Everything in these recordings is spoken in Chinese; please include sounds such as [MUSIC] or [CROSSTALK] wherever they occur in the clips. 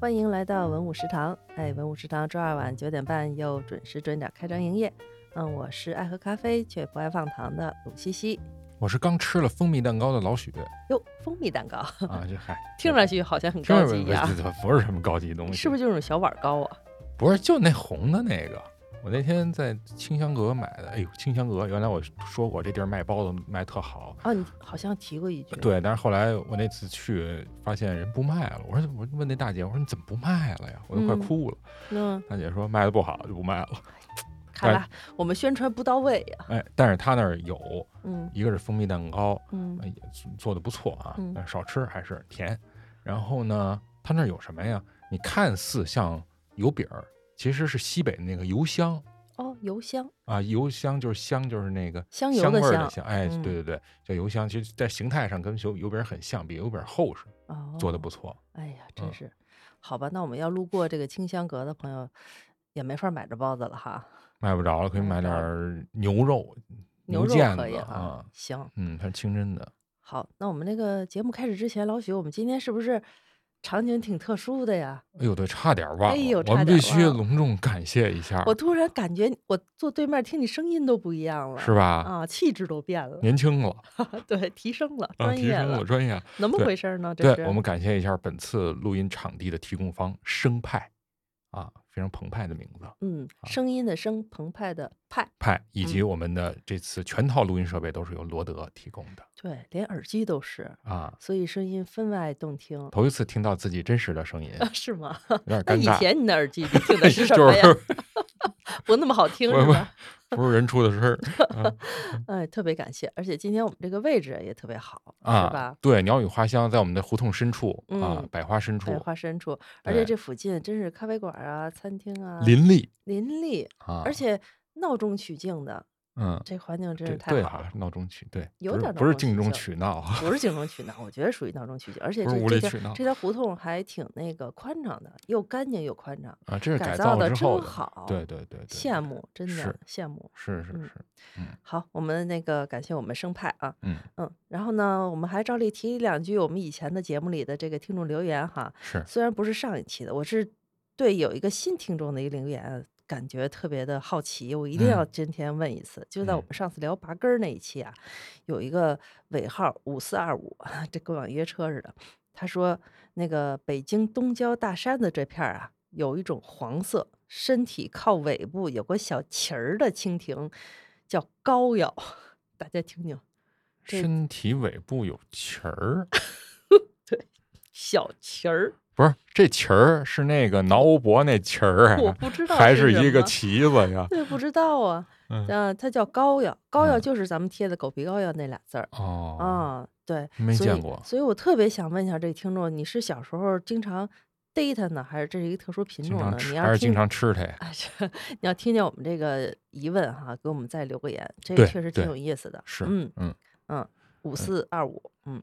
欢迎来到文武食堂。哎，文武食堂周二晚九点半又准时准点开张营业。嗯，我是爱喝咖啡却不爱放糖的鲁西西。我是刚吃了蜂蜜蛋糕的老许哟，蜂蜜蛋糕啊，这嗨，[LAUGHS] 听上去好像很 [LAUGHS] 高级一样，不是什么高级东 [LAUGHS] 西，是不是就是种小碗糕啊？不是，就那红的那个。我那天在清香阁买的，哎呦，清香阁，原来我说过这地儿卖包子卖特好啊，你好像提过一句。对，但是后来我那次去发现人不卖了，我说我问那大姐，我说你怎么不卖了呀？我都快哭了。嗯，大姐说卖的不好就不卖了。[LAUGHS] 看来我们宣传不到位呀。哎，但是他那儿有，嗯，一个是蜂蜜蛋糕，嗯，也做的不错啊，但少吃还是甜。然后呢，他那儿有什么呀？你看似像油饼儿。其实是西北那个油香哦，油香啊，油香就是香，就是那个香油的香，哎，对对对，叫油香。其实，在形态上跟油油饼很像，比油饼厚实，做的不错。哎呀，真是好吧？那我们要路过这个清香阁的朋友，也没法买这包子了哈，买不着了，可以买点牛肉、牛肉可以啊。行，嗯，它是清真的。好，那我们那个节目开始之前，老许，我们今天是不是？场景挺特殊的呀！哎呦，对，差点忘了，我们必须隆重感谢一下。我突然感觉我坐对面听你声音都不一样了，是吧？啊，气质都变了，年轻了，[LAUGHS] 对，提升了，专业了，专业。怎么回事呢？对，我们感谢一下本次录音场地的提供方生派。啊，非常澎湃的名字，嗯，声音的声，澎湃的派派，以及我们的这次全套录音设备都是由罗德提供的，对，连耳机都是啊，所以声音分外动听。头一次听到自己真实的声音，[LAUGHS] 是吗？有点尴尬。以前你的耳机 [LAUGHS] 听的是什么呀？[LAUGHS] 不那么好听是吧？不是人出的事儿，[LAUGHS] 哎，特别感谢，而且今天我们这个位置也特别好，啊，是吧？对，鸟语花香在我们的胡同深处啊，百花深处，百花深处，而且这附近真是咖啡馆啊、餐厅啊，林立，林立啊，而且闹中取静的。嗯，这环境真是太好了。闹中取对，有点不是静中取闹，不是 [LAUGHS] 静中取闹，我觉得属于闹中取静。而且这这条这条胡同还挺那个宽敞的，又干净又宽敞啊！这是改造的真好，对对对，羡慕，真的羡慕。是是是，嗯，好，我们那个感谢我们生派啊，嗯嗯，然后呢，我们还照例提两句我们以前的节目里的这个听众留言哈。是，虽然不是上一期的，我是对有一个新听众的一个留言。感觉特别的好奇，我一定要今天问一次。就在我们上次聊拔根儿那一期啊，有一个尾号五四二五，[LAUGHS] 这跟网约车似的。他说那个北京东郊大山的这片儿啊，有一种黄色，身体靠尾部有个小旗儿的蜻蜓，叫膏药。大家听听，身体尾部有旗儿，[LAUGHS] 对，小旗儿。不是这旗儿是那个挠脖那旗儿，我不知道，还是一个旗子呀？[LAUGHS] 对，不知道啊。嗯，它叫膏药，膏药就是咱们贴的狗皮膏药那俩字儿。哦，啊，对，没见过。所以我特别想问一下这个听众，你是小时候经常逮它呢，还是这是一个特殊品种呢？你要还是经常吃它呀？你要听见我们这个疑问哈，给我们再留个言，这个确实挺有意思的。是，嗯嗯嗯，五四二五，嗯。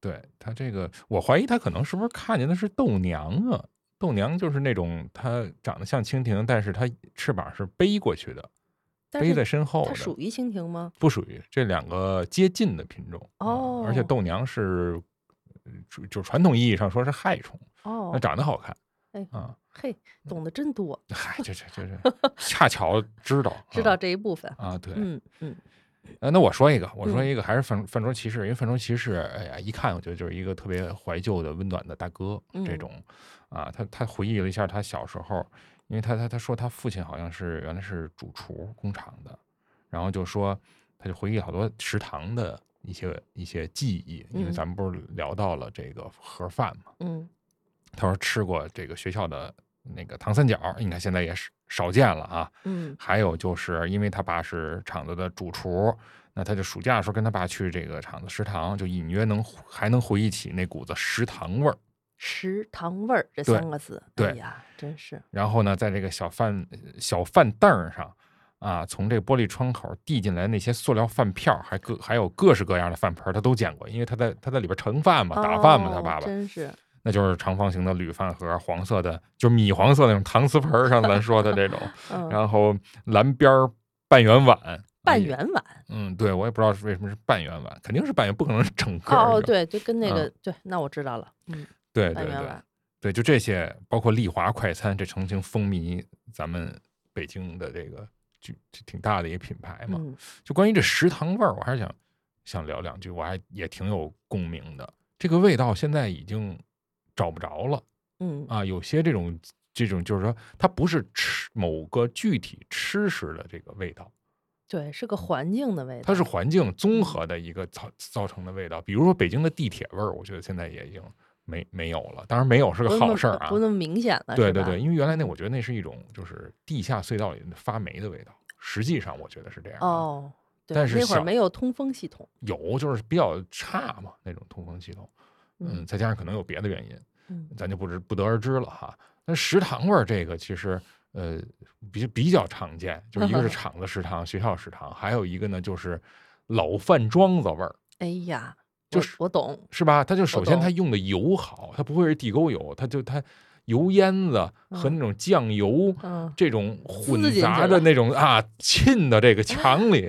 对他这个，我怀疑他可能是不是看见的是豆娘啊？豆娘就是那种它长得像蜻蜓，但是它翅膀是背过去的，背在身后。它属于蜻蜓吗？不属于，这两个接近的品种哦。而且豆娘是，就传统意义上说是害虫哦。那长得好看，哎啊嘿，懂得真多。嗨，这这这这，[LAUGHS] 恰巧知道知道这一部分啊。对，嗯嗯。呃，那我说一个，我说一个，还是饭饭桌骑士，因为饭桌骑士，哎呀，一看我觉得就是一个特别怀旧的、温暖的大哥，这种啊，他他回忆了一下他小时候，因为他他他说他父亲好像是原来是主厨工厂的，然后就说他就回忆好多食堂的一些一些记忆，因为咱们不是聊到了这个盒饭嘛，嗯，他说吃过这个学校的那个糖三角，你看现在也是。少见了啊，嗯，还有就是因为他爸是厂子的主厨，那他就暑假的时候跟他爸去这个厂子食堂，就隐约能还能回忆起那股子食堂味儿。食堂味儿这三个字，对呀，真是。然后呢，在这个小饭小饭凳上啊，从这个玻璃窗口递进来那些塑料饭票，还各还有各式各样的饭盆，他都见过，因为他在他在里边盛饭嘛，打饭嘛，他爸爸真是。那就是长方形的铝饭盒，黄色的，就是米黄色那种搪瓷盆上咱说的这种，[LAUGHS] 然后蓝边半圆碗，半圆碗，嗯，对我也不知道是为什么是半圆碗，肯定是半圆，不可能是整个。哦，对，就跟那个，对，那我知道了，嗯，对对对，对，就这些，包括丽华快餐，这曾经风靡咱们北京的这个就挺大的一个品牌嘛。就关于这食堂味儿，我还是想想聊两句，我还也挺有共鸣的。这个味道现在已经找不着了。嗯啊，有些这种这种，就是说，它不是吃某个具体吃食的这个味道，对，是个环境的味道，它是环境综合的一个造造成的味道。比如说北京的地铁味儿，我觉得现在也已经没没有了。当然没有是个好事儿啊，不那么明显了。对对对，因为原来那我觉得那是一种就是地下隧道里发霉的味道，实际上我觉得是这样。哦，但是那会儿没有通风系统，有就是比较差嘛那种通风系统，嗯，再加上可能有别的原因。嗯，咱就不知不得而知了哈。那食堂味儿这个其实呃比比较常见，就是一个是 [LAUGHS] 厂子食堂、学校食堂，还有一个呢就是老饭庄子味儿。哎呀，就是我懂，是吧？它就首先它用的油好，它不会是地沟油，它就它。油烟子和那种酱油，这种混杂的那种啊，沁的这个 [LAUGHS] 墙里，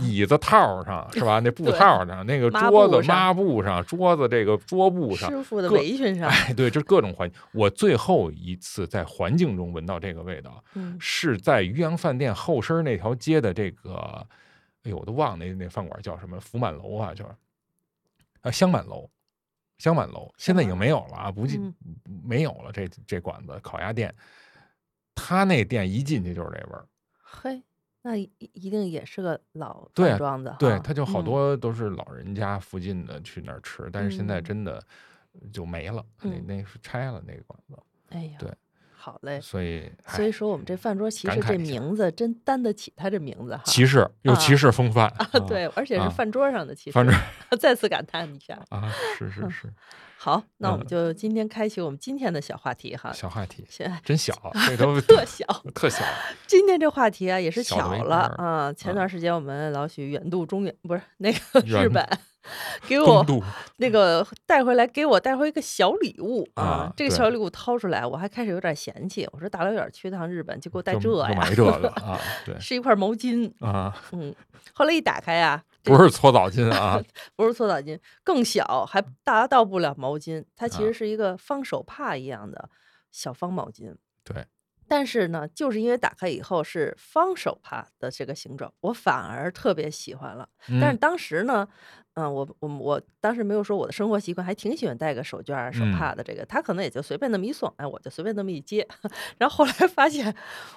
椅子套上是吧？[LAUGHS] 那布套上，那个桌子抹布上，桌子这个桌布上，师傅的围裙上，哎，对，就是各种环境。我最后一次在环境中闻到这个味道，是在渔阳饭店后身那条街的这个，哎呦，我都忘了那那饭馆叫什么，福满楼啊，叫啊香满楼。香满楼现在已经没有了啊，不进没有了。这这馆子烤鸭店，他那店一进去就是这味儿。嘿，那一定也是个老对庄子。对，他就好多都是老人家附近的去那儿吃，但是现在真的就没了。那那是拆了那个馆子。哎呀，对。好嘞，所以所以说我们这饭桌其实这名字真担得起他这名字哈，骑士有骑士风范 [LAUGHS] 啊，对，而且是饭桌上的骑士，饭桌 [LAUGHS] 再次感叹一下。啊，是是是，好，那我们就今天开启我们今天的小话题哈，小话题，[LAUGHS] 真小，这都特小特小，今天这话题啊也是巧了啊，前段时间我们老许远渡中原不是那个日本。[LAUGHS] 给我 [LAUGHS] 那个带回来，给我带回一个小礼物啊！这个小礼物掏出来，我还开始有点嫌弃。我说大老远去趟日本，就给我带这呀？买这个 [LAUGHS] 啊？对，是一块毛巾啊。嗯，后来一打开呀，不是搓澡巾啊，不是搓澡巾，更小，还达到不了毛巾。它其实是一个方手帕一样的小方毛巾。对。但是呢，就是因为打开以后是方手帕的这个形状，我反而特别喜欢了。但是当时呢，嗯，我我我当时没有说我的生活习惯，还挺喜欢带个手绢手帕的。这个他可能也就随便那么一送，哎，我就随便那么一接。[LAUGHS] 然后后来发现，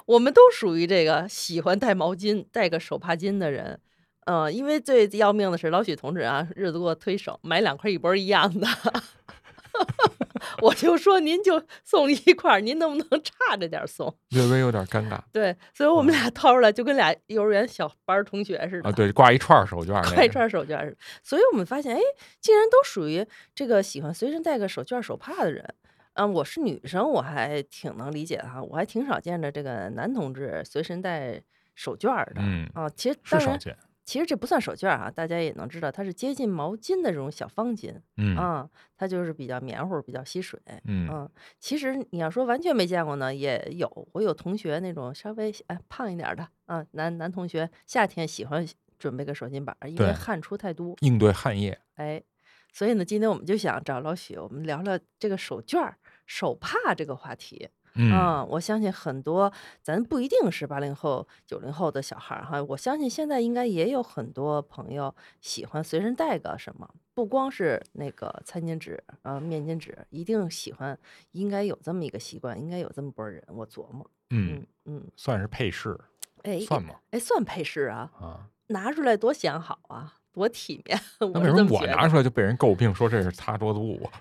我们都属于这个喜欢带毛巾、带个手帕巾的人。嗯，因为最要命的是老许同志啊，日子给我忒省，买两块一波一样的。[LAUGHS] 我就说您就送一块儿，您能不能差着点送？略微有点尴尬。对，所以我们俩掏出来就跟俩幼儿园小班同学似的啊。对，挂一串手绢，挂一串手绢似的。所以我们发现，哎，竟然都属于这个喜欢随身带个手绢手帕的人。嗯，我是女生，我还挺能理解哈。我还挺少见着这个男同志随身带手绢的。嗯啊，其实是少见。其实这不算手绢啊，大家也能知道，它是接近毛巾的这种小方巾，嗯啊，它就是比较棉乎，比较吸水，嗯其实你要说完全没见过呢，也有，我有同学那种稍微哎胖一点的啊，男男同学夏天喜欢准备个手巾板，因为汗出太多，应对汗液。哎，所以呢，今天我们就想找老许，我们聊聊这个手绢、手帕这个话题。嗯，我相信很多咱不一定是八零后、九零后的小孩儿哈，我相信现在应该也有很多朋友喜欢随身带个什么，不光是那个餐巾纸、啊面巾纸，一定喜欢，应该有这么一个习惯，应该有这么波人，我琢磨，嗯嗯，算是配饰，哎，算吗？哎，算配饰啊，啊，拿出来多显好啊，多体面。[LAUGHS] 那为什么我拿出来就被人诟病说这是擦桌子布啊？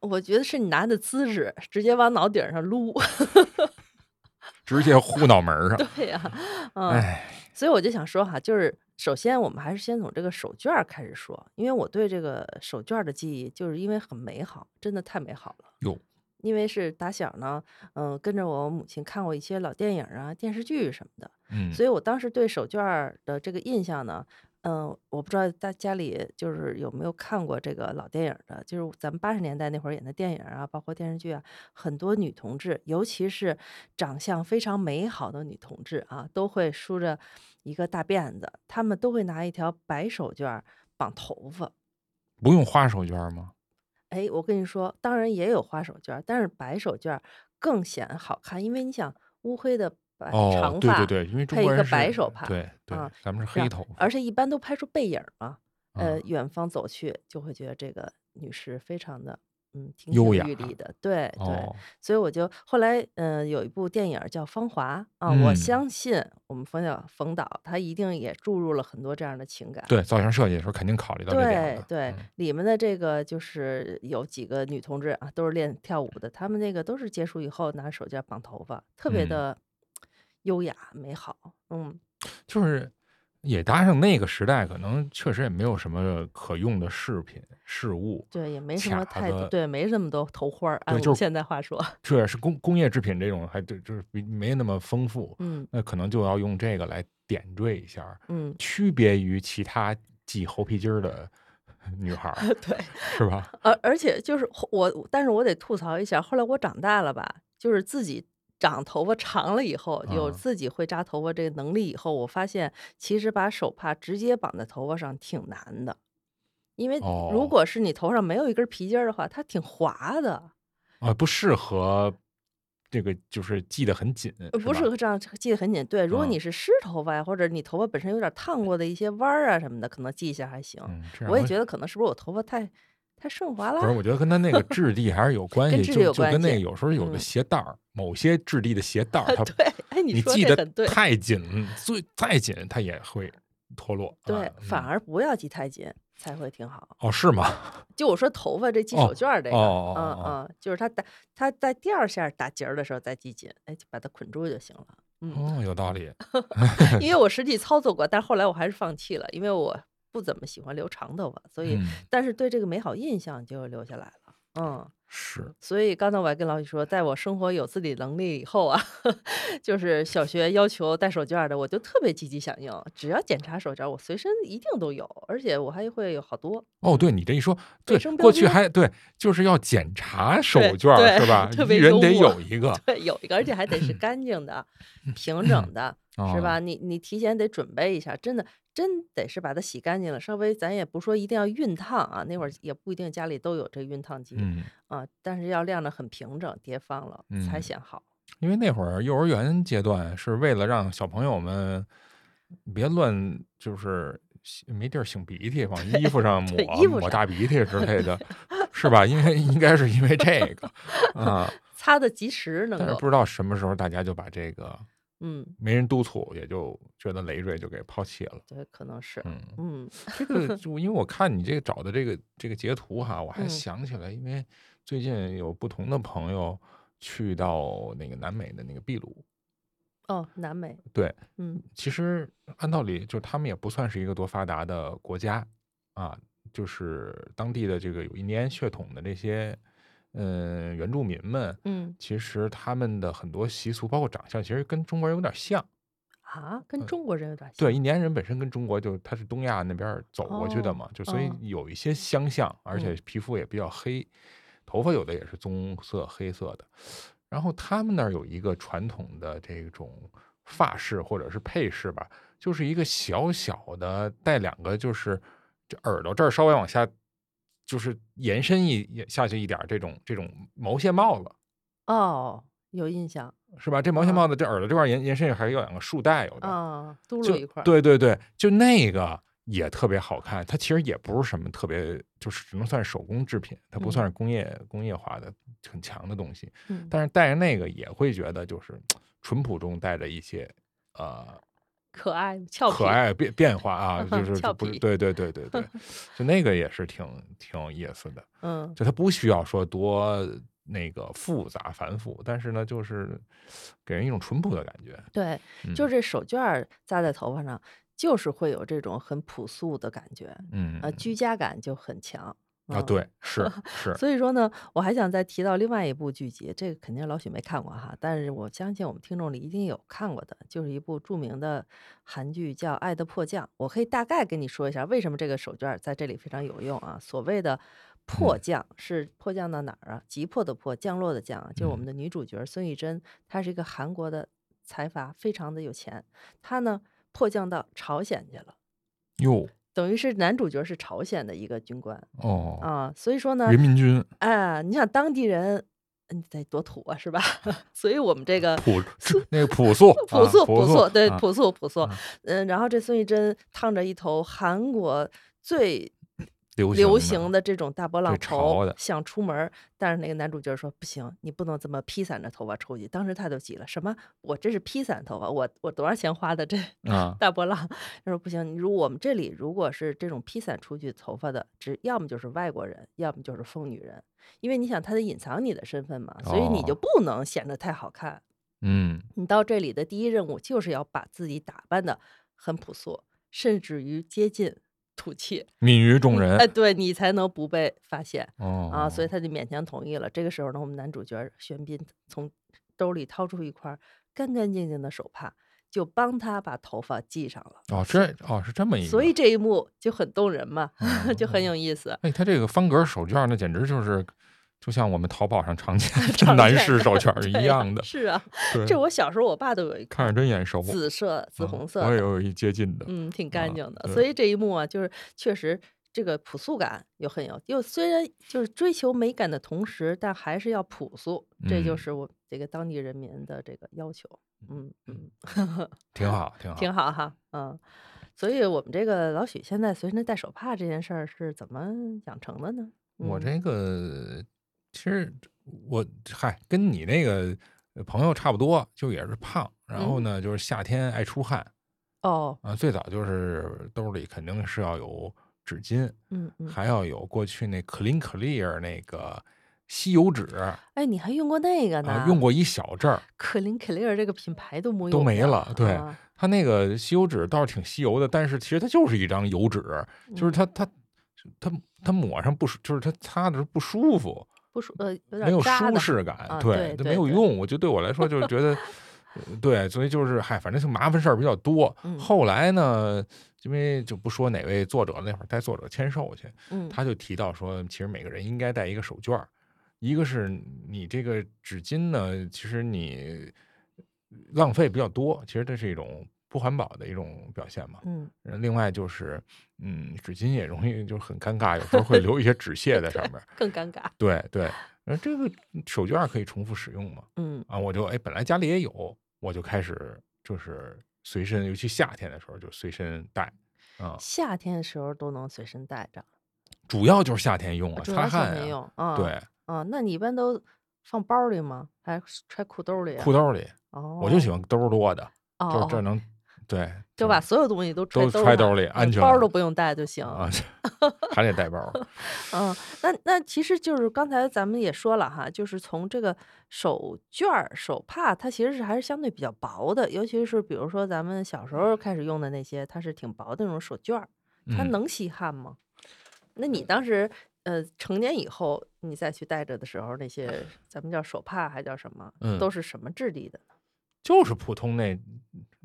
我觉得是你拿的姿势，直接往脑顶上撸，[LAUGHS] 直接呼脑门上。对呀，嗯，所以我就想说哈，就是首先我们还是先从这个手绢开始说，因为我对这个手绢的记忆，就是因为很美好，真的太美好了。哟，因为是打小呢，嗯，跟着我母亲看过一些老电影啊、电视剧什么的，嗯，所以我当时对手绢的这个印象呢。嗯，我不知道大家里就是有没有看过这个老电影的，就是咱们八十年代那会儿演的电影啊，包括电视剧啊，很多女同志，尤其是长相非常美好的女同志啊，都会梳着一个大辫子，她们都会拿一条白手绢绑头发。不用花手绢吗？哎，我跟你说，当然也有花手绢，但是白手绢更显好看，因为你想乌黑的白长发，对对对，因为中配一个国人是白手帕，对对啊，咱们是黑头发，而且一般都拍出背影嘛，呃，啊远方走去就会觉得这个女士非常的嗯亭优雅亭玉立的，对对，哦，所以我就后来嗯、呃有一部电影叫《芳华》啊，我嗯，相信我们冯小冯导他一定也注入了很多这样的情感。对，造型设计的时候肯定考虑到对对，嗯。里面的这个就是有几个女同志啊，都是练跳舞的，她们那个都是结束以后拿手绢绑头发，特别嗯，的优雅美好。嗯，就是也搭上那个时代，可能确实也没有什么可用的饰品饰物，对，也没什么，太多对，没那么多头花儿，按对，我现在话说，这是工工业制品这种，还就就是比没那么丰富，嗯那可能就要用这个来点缀一下嗯，区别于其他系猴皮筋儿的 [LAUGHS] 女孩儿，对，是吧？而而且就是我，但是我得吐槽一下，后来我长大了吧，就是自己长头发长了以后，有啊，自己会扎头发这个能力以后，我发现其实把手帕直接绑在头发上挺难的，因为如哦，果是你头上没有一根皮筋儿的话，它挺滑的，啊，不适合这个，就是系得很紧，呃，不适？合这样系得很紧。对，如果嗯你是湿头发呀，或者你头发本身有点烫过的一些弯儿啊什么的，可能系一下还行。嗯，我也觉得可能是不是我头发太太顺滑了不是，我觉得跟它那个质地还是有 [LAUGHS] 关系，就。就跟那个有时候有的嗯，鞋带儿，某些质地的鞋带儿，它对，哎，你系得这很对。太紧，最再紧它也会脱落对，啊，反嗯，而不要系太紧才会挺好。哦，是吗？就我说头发这系手哦，绢儿这哦个，哦嗯哦嗯，就是它打它在第二下打结儿的时候再系紧，哎，就把它捆住就行了。嗯，有道理，[LAUGHS] 因为我实际操作过，但后来我还是放弃了，因为我不怎么喜欢留长头发，所以嗯，但是对这个美好印象就留下来了。嗯。是，所以刚才我还跟老许说，在我生活有自理能力以后啊，[LAUGHS] 就是小学要求带手绢的，我就特别积极响应。只要检查手绢，我随身一定都有，而且我还会有好多。哦，嗯，对你这一说，对，过去。还对，就是要检查手绢，是吧？特一人得。有一个，[LAUGHS] 对，有一个，而且还得是干净的、平整的，是哦，吧？你你提前得准备一下，真的真得是把它洗干净了。稍微咱也不说一定要熨烫啊，那会儿也不一定家里都有这熨烫机嗯啊，但是要晾得很平整，叠放了才嗯，显好。因为那会儿幼儿园阶段是为了让小朋友们别乱，就是擤没地儿擤鼻涕，往衣服上，抹服，抹大鼻涕之类的，[LAUGHS] 是吧？因为应该是因为这个 [LAUGHS] 啊，擦的及时能够，但是不知道什么时候大家就把这个嗯，没人督促，也就觉得累赘，就给抛弃了。对，可能是，嗯，嗯。这个。[LAUGHS] 就因为我看你这个找的这个这个截图哈，我还嗯。想起来，因为最近有不同的朋友去到那个南美的那个秘鲁，哦，南美，对，嗯。其实按道理就他们也不算是一个多发达的国家啊，就是当地的这个有印第安血统的这些嗯原住民们，嗯其实他们的很多习俗包括长相，其实跟中国人有点像。啊，跟嗯中国人有点像对，印第安人本身跟中国就他是东亚那边走过去的哦嘛，就所以哦，有一些相像，而且嗯皮肤也比较黑，头发有的也是棕色、黑色的。然后他们那儿有一个传统的这种发饰或者是配饰吧，就是一个小小的带两个，就是这耳朵这儿稍微往下，就是延伸一下去一点儿这种这种毛线帽子，哦，有印象是吧？这毛线啊帽子这耳朵这块延延伸还有两个束带，有的。啊，嘟就噜一块，对对对，就那个也特别好看。它其实也不是什么特别，就是只能算手工制品，它不算是嗯工业工业化的很强的东西。嗯，但是戴着那个也会觉得就是 [TSK] 淳朴中带着一些呃可爱俏皮，可爱变变化啊，[LAUGHS] 就是俏就不是皮，对对对对对，[LAUGHS] 就那个也是挺挺有意思的。嗯就它不需要说多那个复杂繁复，但是呢，就是给人一种淳朴的感觉。对，就嗯这手绢扎在头发上，就是会有这种很朴素的感觉，嗯呃，居家感就很强。啊，嗯，对，是是，[LAUGHS] 所以说呢，我还想再提到另外一部剧集，这个肯定老许没看过哈，但是我相信我们听众里一定有看过的，就是一部著名的韩剧叫《爱的迫降》。我可以大概跟你说一下，为什么这个手绢在这里非常有用啊。所谓的迫嗯降是迫降到哪儿啊？急迫的迫，降落的降啊，就是我们嗯的女主角孙艺珍，她是一个韩国的财阀，非常的有钱，她呢迫降到朝鲜去了。哟，等于是男主角是朝鲜的一个军官哦，啊，所以说呢，人民军哎，你想当地人，你，得多土啊，是吧？[LAUGHS] 所以我们这个朴那个朴素朴素啊朴素，对，啊朴素朴素啊，嗯，然后这孙艺珍烫着一头韩国最流流行行的这种大波浪对潮的，头想出门，但是那个男主角说不行，你不能这么披散着头发出去。当时他就急了，什么？我这是披散头发，我我多少钱花的这啊，大波浪？[LAUGHS] 他说不行，你如我们这里如果是这种披散出去头发的，只要么就是外国人，要么就是疯女人，因为你想他得隐藏你的身份嘛，所以你就哦不能显得太好看。嗯你到这里的第一任务就是要把自己打扮的很朴素，甚至于接近土气，泯于众人哎，人对你才能不被发现哦啊，所以他就勉强同意了。这个时候呢，我们男主角玄彬从兜里掏出一块干干净净的手帕，就帮他把头发系上了。哦这哦是这么一个，所以这一幕就很动人嘛，[LAUGHS] 就很哦有意思。哎，他这个方格手绢儿那简直就是，就像我们淘宝上常见的常男 [LAUGHS] 士手绢一样的，[LAUGHS] 是啊，这我小时候我爸都有一看着真眼熟，紫色、紫啊红色的，我也有一接近的，嗯，挺干啊净的。对所以这一幕啊，就是确实这个朴素感又很有，又虽然就是追求美感的同时，但还是要朴素，这就嗯是我这个当地人民的这个要求。嗯嗯，[LAUGHS] 挺好，挺好，挺好哈，嗯。所以我们这个老许现在随身带手帕这件事儿是怎么养成的呢？嗯我这个其实我嗨，跟你那个呃朋友差不多，就也是胖，然后嗯呢，就是夏天爱出汗哦，啊。最早就是兜里肯定是要有纸巾，嗯嗯，还要有过去那 Clean Clear 那个吸油纸哎，你还用过那个呢？啊，用过一小阵儿，可林可丽尔这个品牌都没都没了对啊它那个吸油纸倒是挺吸油的，但是其实它就是一张油纸，就是嗯它它它它抹上不舒，就是它擦的时候不舒服，不舒呃有没有舒适感，啊对，它对对对没有用。我觉得对我来说就是觉得，呃对，所以就是嗨，反正就麻烦事儿比较多。嗯后来呢，因为就不说哪位作者那会儿带作者签售去，嗯他就提到说，其实每个人应该带一个手绢儿，一个是你这个纸巾呢，其实你浪费比较多，其实这是一种不环保的一种表现嘛。嗯呃另外就是，嗯，纸巾也容易就很尴尬，有时候会留一些纸屑在上面。[LAUGHS] 更尴尬。对对，那，这个手绢儿可以重复使用嘛？[LAUGHS] 嗯啊，我就哎，本来家里也有，我就开始就是随身，尤其夏天的时候就随身带啊，夏天的时候都能随身带着，主要就是夏天用啊，主要夏擦汗啊，天用啊。对，啊，那你一般都放包里吗？还是揣裤兜里啊？裤兜里，哦，我就喜欢兜儿多的，哦，哦就是这能，对，就把所有东西都揣都兜上揣兜里嗯包安全包都不用带就行。啊，[LAUGHS] 还得带包儿，[LAUGHS] 嗯，那那其实就是刚才咱们也说了哈，就是从这个手绢儿、手帕，它其实是还是相对比较薄的，尤其是比如说咱们小时候开始用的那些，它是挺薄的那种手绢儿，它嗯能吸汗吗？那你当时呃成年以后，你再去带着的时候，那些咱们叫手帕还叫什么，嗯都是什么质地的？就是普通那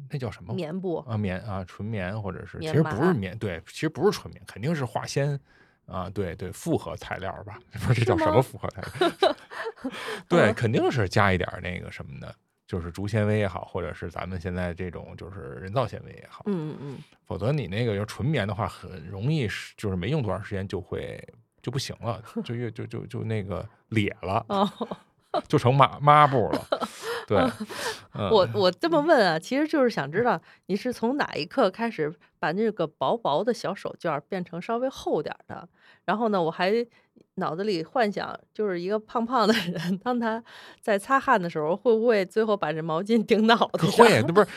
那叫什么？棉布。啊，棉啊，纯棉或者是，其实不是棉，对，其实不是纯棉，肯定是化纤啊，对对，复合材料吧，不是这叫什么复合材料？[LAUGHS] 对，嗯肯定是加一点那个什么的，就是竹纤维也好，或者是咱们现在这种就是人造纤维也好，嗯嗯嗯，否则你那个要纯棉的话，很容易就是没用多长时间就会就不行了，就越就就就那个裂了，哦，[LAUGHS] 就成抹抹布了。[LAUGHS] [LAUGHS] 对，嗯我我这么问啊，其实就是想知道你是从哪一刻开始把那个薄薄的小手绢变成稍微厚点的，然后呢，我还脑子里幻想就是一个胖胖的人，当他在擦汗的时候，会不会最后把这毛巾顶脑袋上？会，那不是？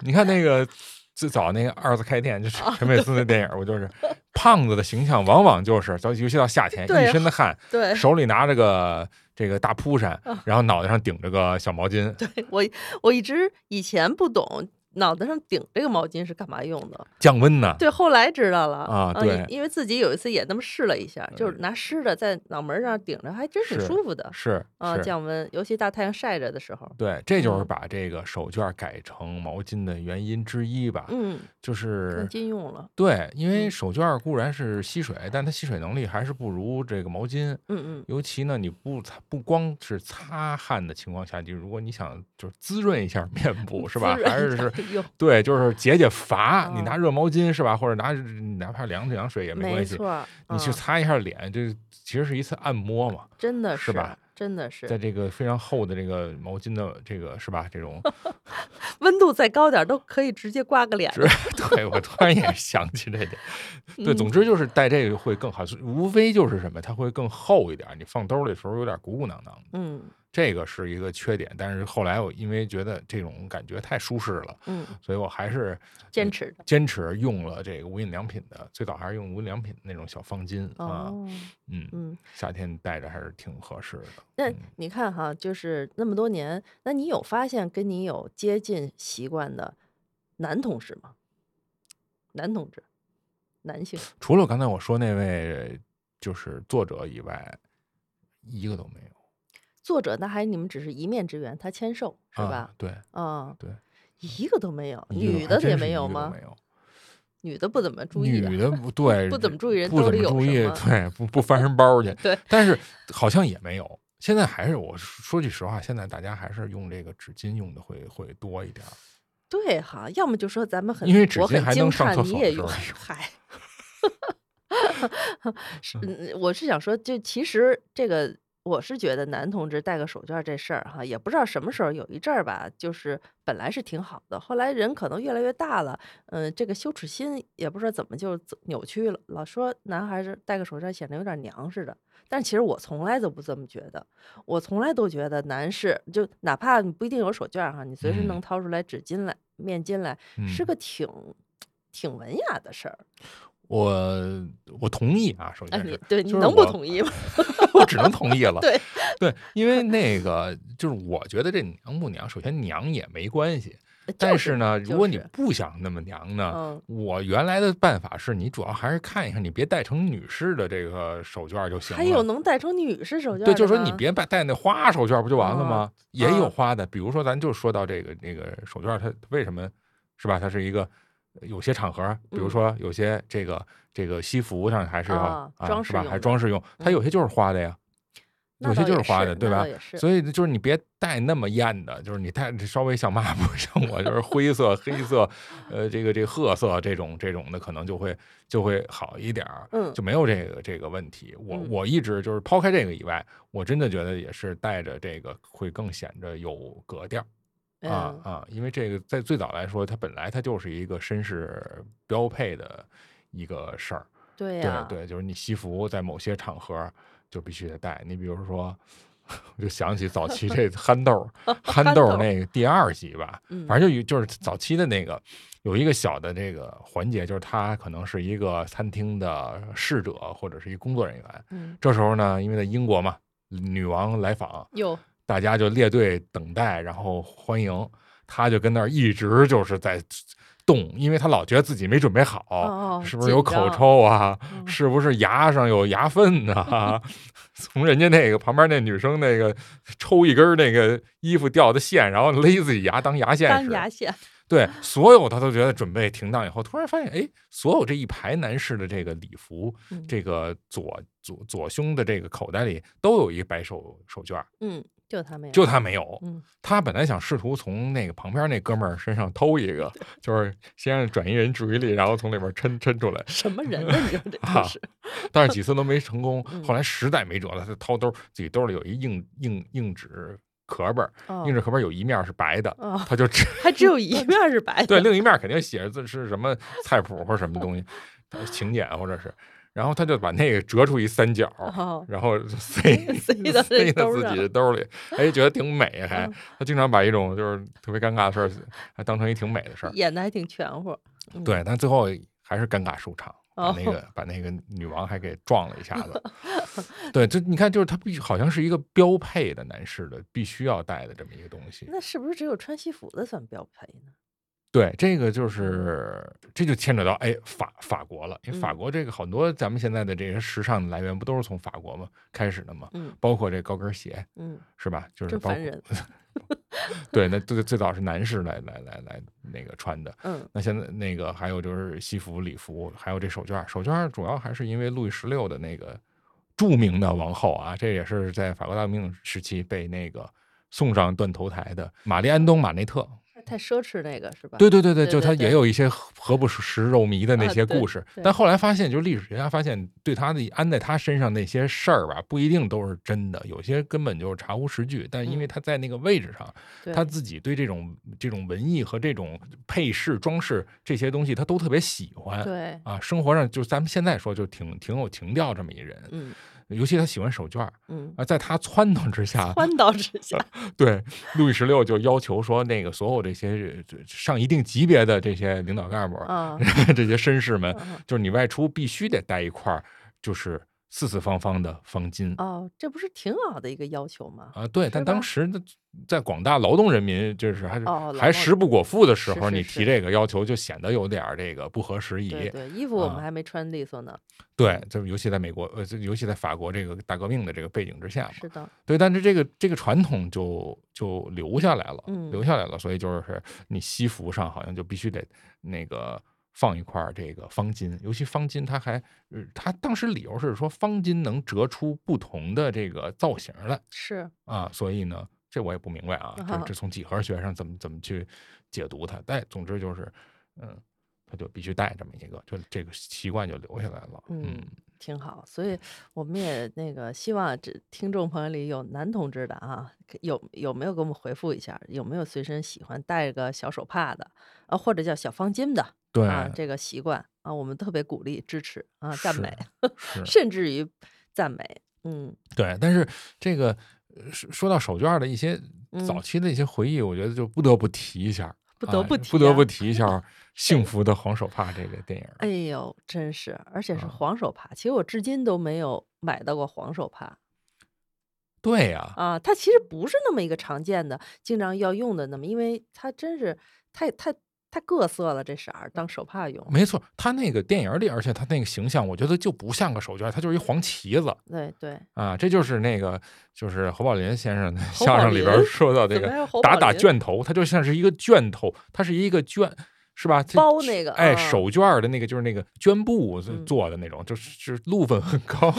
你看那个最早那个二次开店，就是陈佩斯那电影，我就是胖子的形象，往往就是，到尤其到夏天，一身的汗，对手里拿着个这个大扑扇，然后脑袋上顶着个小毛巾，[LAUGHS] 对，我我一直以前不懂脑袋上顶这个毛巾是干嘛用的。降温呢。对，后来知道了啊因对因为自己有一次也那么试了一下，就是拿湿的在脑门上顶着，还真挺是舒服的是啊，是，降温，尤其大太阳晒着的时候。对，这就是嗯把这个手绢改成毛巾的原因之一吧。嗯，就是更禁用了。对，因为嗯手绢固然是吸水，但它吸水能力还是不如这个毛巾。嗯嗯，尤其呢，你不擦不光是擦汗的情况下，你如果你想就是滋润一下面部，是吧？还是是 [LAUGHS] 对就是解解乏。你拿热毛巾是吧？或者拿哪怕凉凉水也没关系。你去擦一下脸，这其实是一次按摩嘛。真的是吧？真的是，在这个非常厚的这个毛巾的这个是吧？这种 [LAUGHS] 温度再高点都可以直接刮个脸。[LAUGHS] 对，我突然也想起这点。对，总之就是戴这个会更好，无非就是什么，它会更厚一点，你放兜里的时候有点鼓鼓囊囊的。嗯。这个是一个缺点，但是后来我因为觉得这种感觉太舒适了，嗯，所以我还是坚持坚持用了这个无印良品的，最早还是用无印良品那种小方巾啊，嗯嗯，夏天戴着还是挺合适的。那你看哈，就是那么多年，那你有发现跟你有接近习惯的男同事吗？男同志，男性，除了刚才我说那位就是作者以外，一个都没有。作者那还你们只是一面之缘，他签售是吧？对，啊，对，一个都没有，女的也没有吗？没有，女的不怎么注意，女的不对，不怎么注意人兜里有注意，对，不不翻身包去，[LAUGHS] 对，但是好像也没有。现在还是我说句实话，现在大家还是用这个纸巾用的会会多一点。对哈，要么就说咱们很因为纸巾还能上厕所，嗨，[LAUGHS] 是，[LAUGHS] 我是想说，就其实这个。我是觉得男同志戴个手绢这事儿哈，也不知道什么时候有一阵儿吧，就是本来是挺好的，后来人可能越来越大了，嗯，这个羞耻心也不知道怎么就扭曲了，老说男孩子戴个手绢显得有点娘似的。但其实我从来都不这么觉得，我从来都觉得男士就哪怕你不一定有手绢哈，你随时能掏出来纸巾来、面巾来，是个挺挺文雅的事儿。我我同意啊，首先是对，你能不同意吗？[LAUGHS] 我只能同意了。[LAUGHS] 对 [LAUGHS] 对，因为那个就是我觉得这娘不娘，首先娘也没关系。但是呢，如果你不想那么娘呢，我原来的办法是你主要还是看一看，你别戴成女士的这个手绢就行了。还有能戴成女士手绢？对，就是说你别戴戴那花手绢不就完了吗？也有花的，比如说咱就说到这个那个手绢，它为什么是吧？它是一个。有些场合，比如说有些这个这个西服上还是要啊，是吧？还装饰用，它有些就是花的呀，有些就是花的，对吧？所以就是你别戴那么艳的，就是你戴稍微像抹布，像我就是灰色、黑色，呃，这个这个褐色这种这种的，可能就会就会好一点儿，嗯，就没有这个这个问题。我我一直就是抛开这个以外，我真的觉得也是戴着这个会更显着有格调。啊啊！因为这个在最早来说，它本来它就是一个绅士标配的一个事儿。对呀，对对，就是你西服在某些场合就必须得戴。你比如说，[LAUGHS] 我就想起早期这憨豆 [LAUGHS] 憨豆那个第二集吧，反正就就是早期的那个有一个小的这个环节，就是他可能是一个餐厅的侍者或者是一工作人员。嗯，这时候呢，因为在英国嘛，女王来访。有。大家就列队等待，然后欢迎，他就跟那儿一直就是在动，因为他老觉得自己没准备好，是不是有口臭啊？[LAUGHS] 是不是牙上有牙粪呢？[LAUGHS] 从人家那个旁边那女生那个抽一根那个衣服掉的线，然后勒自己牙当牙线当牙线。[LAUGHS] 对，所有他都觉得准备停当以后，突然发现，哎，所有这一排男士的这个礼服，这个左左左胸的这个口袋里都有一白手手绢嗯。就他没有，就他没有。嗯，他本来想试图从那个旁边那哥们儿身上偷一个，[LAUGHS] 就是先让转移人注意力，然后从里边抻抻出来。什么人啊？你说这 [LAUGHS] 是？但是几次都没成功。后来实在没辙了，他掏兜，自己兜里有一硬硬硬纸壳本，硬纸壳本有一面是白的，他就只还只有一面是白的。对，另一面肯定写着字是什么菜谱或者什么东西，[LAUGHS] 请柬或者是。然后他就把那个折出一三角，然后塞 [LAUGHS] 塞到塞到自己的兜里，哎，觉得挺美，还他经常把一种就是特别尴尬的事儿，还当成一挺美的事儿，演的还挺全乎。对，但最后还是尴尬收场，把那个 [LAUGHS] 把那个女王还给撞了一下子。[LAUGHS] 对，就你看，就是他必好像是一个标配的男士的必须要带的这么一个东西。那是不是只有穿西服的算标配呢？对，这个就是这就牵扯到哎法法国了，因为法国这个很多咱们现在的这些时尚的来源不都是从法国吗开始的嘛？嗯，包括这高跟鞋，嗯，是吧？就是包括 [LAUGHS] 对，那最最早是男士来来来来那个穿的，嗯，那现在那个还有就是西服礼服，还有这手绢，手绢主要还是因为路易十六的那个著名的王后啊，这也是在法国大革命时期被那个送上断头台的玛丽安东马内特。太奢侈那个是吧？对对对对，就他也有一些何不食肉糜的那些故事，对但后来发现，就历史学家发现，对他的安在他身上那些事儿吧，不一定都是真的，有些根本就是查无实据。但因为嗯他在那个位置上，对他自己对这种这种文艺和这种配饰装饰这些东西，他都特别喜欢。对，啊，生活上就是咱们现在说就挺挺有情调这么一人，嗯尤其他喜欢手绢儿嗯，啊，在他撺掇之下，撺掇之 [LAUGHS] 下，对，路易十六就要求说，那个所有这些呃上一定级别的这些领导干部，啊，[LAUGHS] 这些绅士们，嗯。就是你外出必须得带一块儿，就是四四方方的方巾哦，这不是挺好的一个要求吗？啊。对，但当时的在广大劳动人民，就是还是哦还食不果腹的时候，是是你提这个要求就显得有点儿这个不合时宜。对对，衣服我们啊还没穿利索呢。对，就尤其在美国，呃，就尤其在法国这个大革命的这个背景之下嘛。是的，对，但是这个这个传统就就留下来了，嗯留下来了，所以就是你西服上好像就必须得那个放一块儿这个方巾，尤其方巾它还，呃它当时理由是说方巾能折出不同的这个造型来是。啊，所以呢，这我也不明白啊，这啊这从几何学上怎么怎么去解读它，但总之就是，嗯，他就必须带这么一个，就这个习惯就留下来了，嗯挺好，所以我们也那个希望这听众朋友里有男同志的啊，有有没有给我们回复一下？有没有随身喜欢带个小手帕的啊，或者叫小方巾的对，啊？这个习惯啊，我们特别鼓励支持啊，赞美，[LAUGHS] 甚至于赞美。嗯对，但是这个呃说说到手绢的一些早嗯期的一些回忆，我觉得就不得不提一下，不得啊不提啊不得不提一下《幸福的黄手帕》这个电影。哎呦，真是，而且是啊黄手帕。其实我至今都没有买到过黄手帕对呀、啊，它其实不是那么一个常见的、经常要用的那么，因为它真是太太太各色了，这色儿当手帕用。没错，他那个电影里，而且他那个形象，我觉得就不像个手绢儿，他就是一黄旗子对对，啊。这就是那个，就是侯宝林先生的相声里边说到这个打打卷头，他就像是一个卷头，它是一个卷。是吧？包那个哎，啊手绢儿的那个就是那个绢布嗯做的那种，就是就是路分很 [LAUGHS] 高，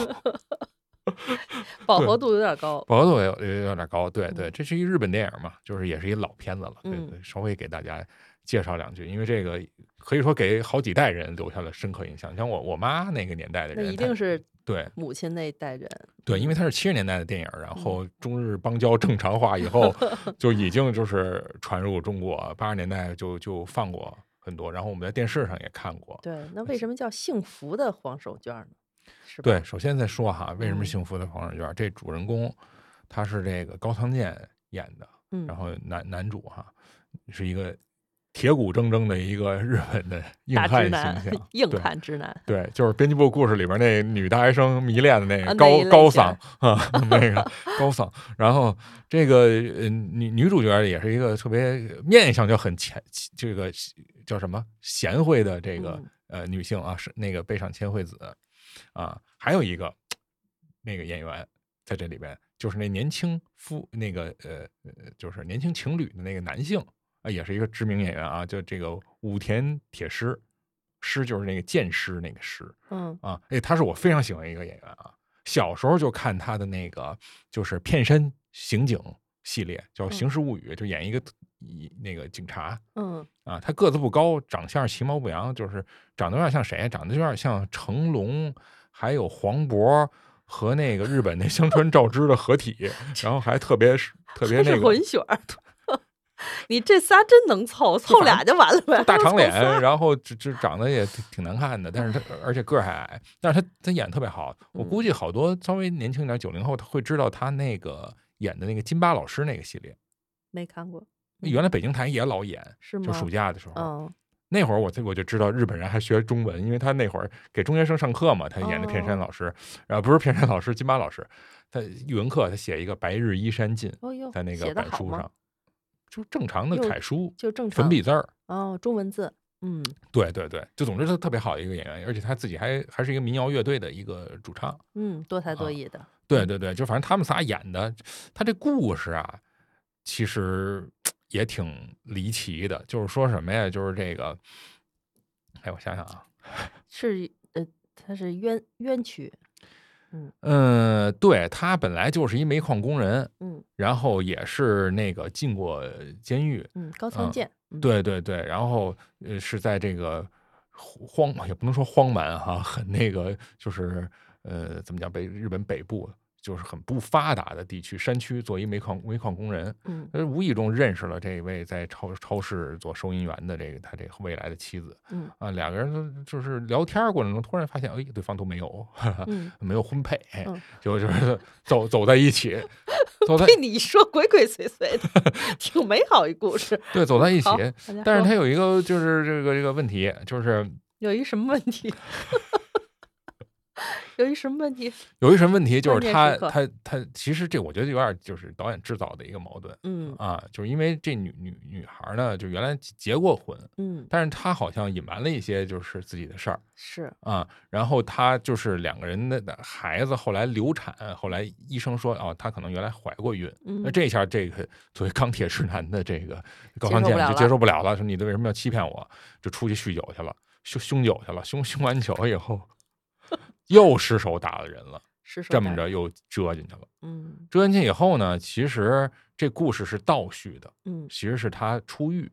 饱和度有点高。饱和度也有有有点高，对对，嗯这是一日本电影嘛，就是也是一老片子了，对嗯对，稍微给大家介绍两句，因为这个可以说给好几代人留下了深刻印象。像我我妈那个年代的人，她一定是对母亲那一代人。对，因为它是七十年代的电影，然后中日邦交正常化以后，[LAUGHS] 就已经就是传入中国，八十年代就就放过很多，然后我们在电视上也看过。对，那为什么叫幸福的黄手绢呢？是对，，首先再说哈，为什么嗯幸福的黄手绢？这主人公他是这个高仓健演的，嗯，然后男男主哈是一个铁骨铮铮的一一个日本的硬汉形象，，[LAUGHS] 硬汉直男。对，就是编辑部故事里边那女大学生迷恋的那个高高嗓啊，[LAUGHS] 那个高嗓。然后这个呃女女主角也是一个特别面相就很前，这个叫什么贤惠的这个、嗯呃女性啊，是那个背上千惠子啊，还有一个那个演员在这里边，就是那年轻夫那个呃呃就是年轻情侣的那个男性啊，也是一个知名演员啊，就这个武田铁狮。狮就是那个剑狮那个狮嗯啊，哎，他是我非常喜欢的一个演员啊。小时候就看他的那个就是片身刑警系列，叫《嗯刑事物语》，就演一个一那个警察嗯啊。他个子不高，长相其貌不扬，就是长得有点像谁？长得有点像成龙，还有黄渤和那个日本那香川照之的合体，[LAUGHS] 然后还特别是特别那个混血儿。[LAUGHS] 你这仨真能凑，凑俩就完了呗。大长脸，然后这这长得也挺挺难看的，但是他而且个儿还矮，但是他他演得特别好。我嗯估计好多稍微年轻一点九零后他会知道他那个演的那个金巴老师那个系列，没看过，原来北京台也老演，是吗？就暑假的时候。嗯那会儿我就我就知道日本人还学中文，因为他那会儿给中学生上课嘛，他演的片山哦老师，然后不是片山老师，金巴老师，他语文课他写一个“白日依山尽哦”，在那个板书上，就正常的楷书，就正常粉笔字儿。哦，中文字，嗯对对对，就总之他特别好的一个演员，而且他自己还还是一个民谣乐队的一个主唱。嗯，多才多啊艺的，对对对，就反正他们仨演的，他这故事啊，其实也挺离奇的。就是说什么呀？就是这个，哎，我想想啊，[LAUGHS] 是呃，他是冤冤屈，嗯。嗯，对他本来就是一煤矿工人，嗯。然后也是那个进过监狱，嗯，高仓健，嗯。对对对，然后呃是在这个荒也不能说荒蛮哈，很那个就是呃怎么讲北日本北部就是很不发达的地区山区做一煤矿煤矿工人，嗯呃无意中认识了这位在超超市做收银员的这个他这个未来的妻子嗯啊，两个人就是聊天过程中突然发现，哎，对方都没有嗯，[LAUGHS] 没有婚配，嗯 [LAUGHS] 就就是走走在一起，[LAUGHS] 走在被你一说鬼鬼祟祟的，挺美好一故事。对走在一起但是他有一个就是这个这个问题，就是有一什么问题？有一什么问题？[LAUGHS] 由于什么问题，就是他他他其实这我觉得有点就是导演制造的一个矛盾嗯啊，就是因为这女女女孩呢，就原来结过婚，嗯，但是她好像隐瞒了一些就是自己的事儿是，啊，然后她就是两个人的的孩子后来流产，后来医生说哦，她可能原来怀过孕，嗯那这一下这个作为钢铁直男的这个高接仓健就接受不了了说你为什么要欺骗我？就出去酗酒去了，酗酗酒去了，凶凶完酒以后又失手打了人了，这么着又折进去了。嗯。折进去以后呢，其实这故事是倒叙的，嗯。其实是他出狱，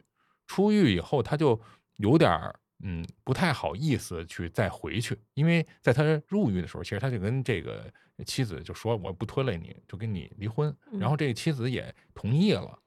出狱以后他就有点儿嗯不太好意思去再回去，因为在他入狱的时候，其实他就跟这个妻子就说我不拖累你，就跟你离婚，然后这个妻子也同意了，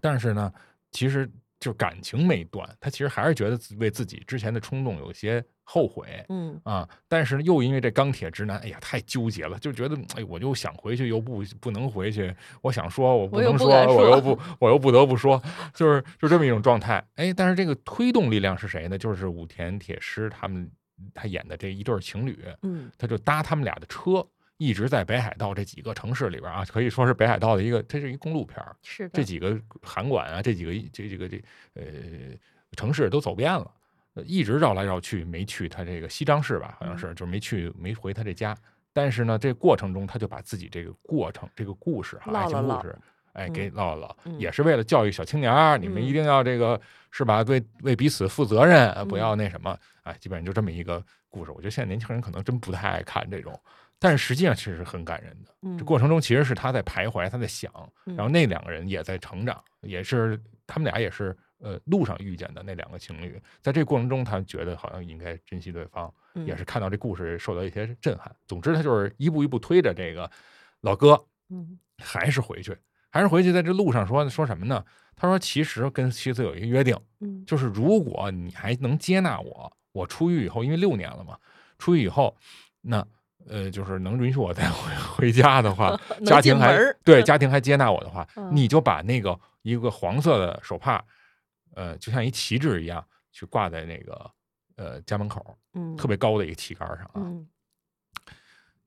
但是呢，其实就感情没断，他其实还是觉得为自己之前的冲动有些后悔，嗯啊，但是又因为这钢铁直男，哎呀，太纠结了，就觉得，哎，我就想回去，又不不能回去，我想说，我不能说我又不，我又不得不说，就是就这么一种状态。哎，但是这个推动力量是谁呢？就是武田铁狮他们他演的这一对儿情侣，嗯他就搭他们俩的车，一直在北海道这几个城市里边啊，可以说是北海道的一个，它是一公路片儿，是的，这几个函馆啊，这几个这这个这呃城市都走遍了，呃一直绕来绕去，没去他这个西张市吧，好像嗯是，就是没去没回他这家。但是呢，这过程中他就把自己这个过程、这个故事哈，爱情故事，哎，嗯给唠了唠，嗯也是为了教育小青年儿，你们一嗯定要这个是吧？为为彼此负责任，呃不嗯要那什么，哎，基本上就这么一个故事。我觉得现在年轻人可能真不太爱看这种，但是实际上其实是很感人的。嗯这过程中其实是他在徘徊，他在想，嗯然后那两个人也在成长，也是他们俩也是呃路上遇见的那两个情侣，在这过程中，他觉得好像应该珍惜对方，也是看到这故事受到一些震撼。总之，他就是一步一步推着这个老哥，嗯还是回去，还是回去，在这路上说说什么呢？他说，其实跟妻子有一个约定，嗯就是如果你还能接纳我，我出狱以后，因为六年了嘛，出狱以后，那呃，就是能允许我再 [LAUGHS] 回回家的话，[LAUGHS] 家庭还对 [LAUGHS] 家庭还接纳我的话，嗯你就把那个一个黄色的手帕，呃，就像一旗帜一样，去挂在那个呃家门口，嗯特别高的一个旗杆上啊。嗯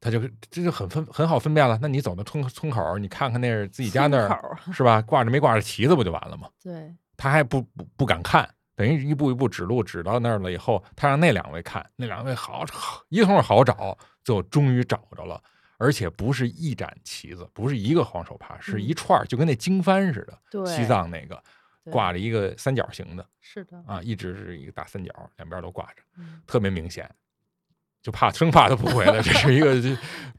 他就这就很分很好分辨了。那你走到村村口，你看看那是自己家那儿是吧？挂着没挂着旗子不就完了吗？[LAUGHS] 对他还不不不敢看，等于一步一步指路指到那儿了以后，他让那两位看，那两位好好一通好找，最后终于找着了，而且不是一盏旗子，不是一个黄手帕，是一嗯串儿，就跟那经幡似的，对西藏那个对挂着一个三角形的是的啊，一直是一个大三角，两边都挂着，嗯特别明显。就怕生怕他不回来，这是一个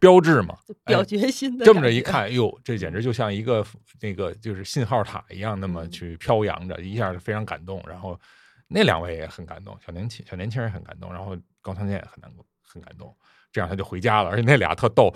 标志嘛？哎表决心的这么着，一看，哎呦，这简直就像一个那个就是信号塔一样，那么嗯去飘扬着，一下就非常感动。然后那两位也很感动，小年轻小年轻人也很感动，然后高仓健也很难过，很感动。这样他就回家了，而且那俩特逗，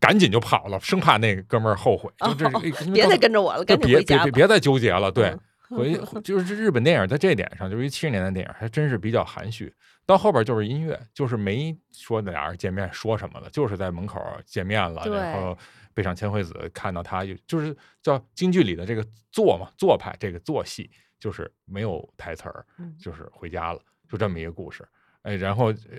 赶紧就跑了，生怕那哥们儿后悔。就这，别再跟着我了，就赶紧别。别别别再纠结了。对，嗯回 [LAUGHS] 就是日本电影在这点上，就是一七十年代电影，还真是比较含蓄。到后边就是音乐，就是没说俩人见面说什么了，就是在门口见面了，然后背上千惠子看到他，就就是叫京剧里的这个做嘛做派，这个做戏就是没有台词儿，嗯就是回家了，就这么一个故事。哎，然后呃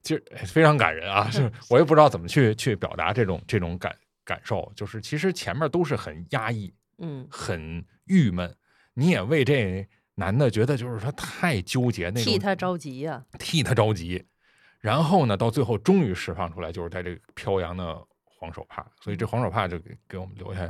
其实哎非常感人啊，是 [LAUGHS] 我也不知道怎么去去表达这种这种感感受，就是其实前面都是很压抑，嗯，很郁闷，你也为这男的觉得就是他太纠结那种，替他着急呀，替他着急。然后呢，到最后终于释放出来，就是在这个飘扬的黄手帕，所以这黄手帕就给给我们留下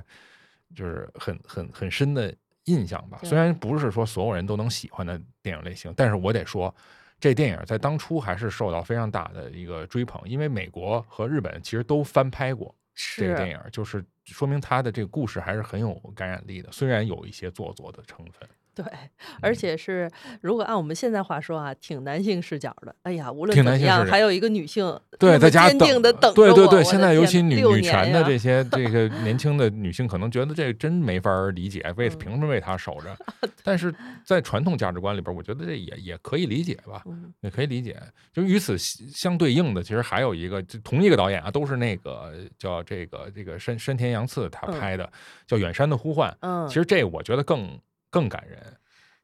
就是很很很深的印象吧。虽然不是说所有人都能喜欢的电影类型，但是我得说，这电影在当初还是受到非常大的一个追捧，因为美国和日本其实都翻拍过这个电影，就是说明他的这个故事还是很有感染力的，虽然有一些做作的成分。[LAUGHS] 对，而且是如果按我们现在话说啊，挺男性视角的。哎呀，无论怎么样，还有一个女性对在家坚定的等对对对，现在尤其女女权的这些这个年轻的女性，可能觉得这真没法理解，为 [LAUGHS] 凭什么为他守着？[LAUGHS] 但是在传统价值观里边，我觉得这也也可以理解吧，也可以理解。就与此相对应的，其实还有一个，就同一个导演啊，都是那个叫这个这个山山田洋次他拍的，叫《远山的呼唤》。嗯，其实这我觉得更。更感人，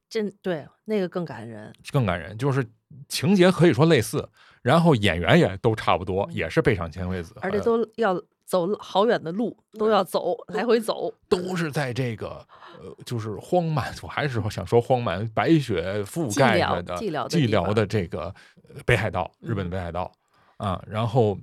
真对那个更感人，更感人，就是情节可以说类似，然后演员也都差不多，也是背上千惠子，而且都要走好远的路，都要走来回走，都是在这个呃，就是荒蛮，我还是想说荒蛮，白雪覆盖着的寂寥寂寥的这个北海道，日本的北海道。啊，然后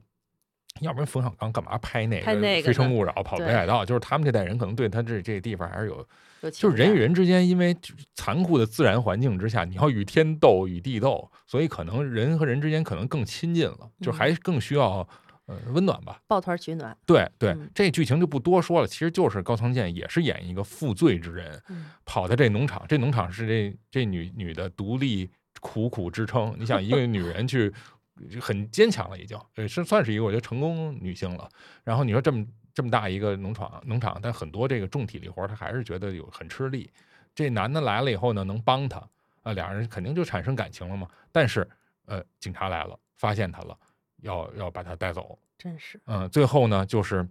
要不然冯小刚干嘛拍那个《非诚勿扰》跑北海道？就是他们这代人可能对他这这地方还是有。就是人与人之间，因为残酷的自然环境之下，你要与天斗、与地斗，所以可能人和人之间可能更亲近了，就还更需要呃温暖吧，抱团取暖。对对，这剧情就不多说了，其实就是高仓健也是演一个负罪之人，跑到这农场，这农场是这这女女的独立苦苦支撑。你想一个女人去很坚强了，已经是算是一个我觉得成功女性了。然后你说这么。这么大一个农场，农场，但很多这个重体力活，她还是觉得有很吃力。这男的来了以后呢，能帮她啊，两人肯定就产生感情了嘛。但是，呃，警察来了，发现她了，要要把她带走。真是，嗯，最后呢，就是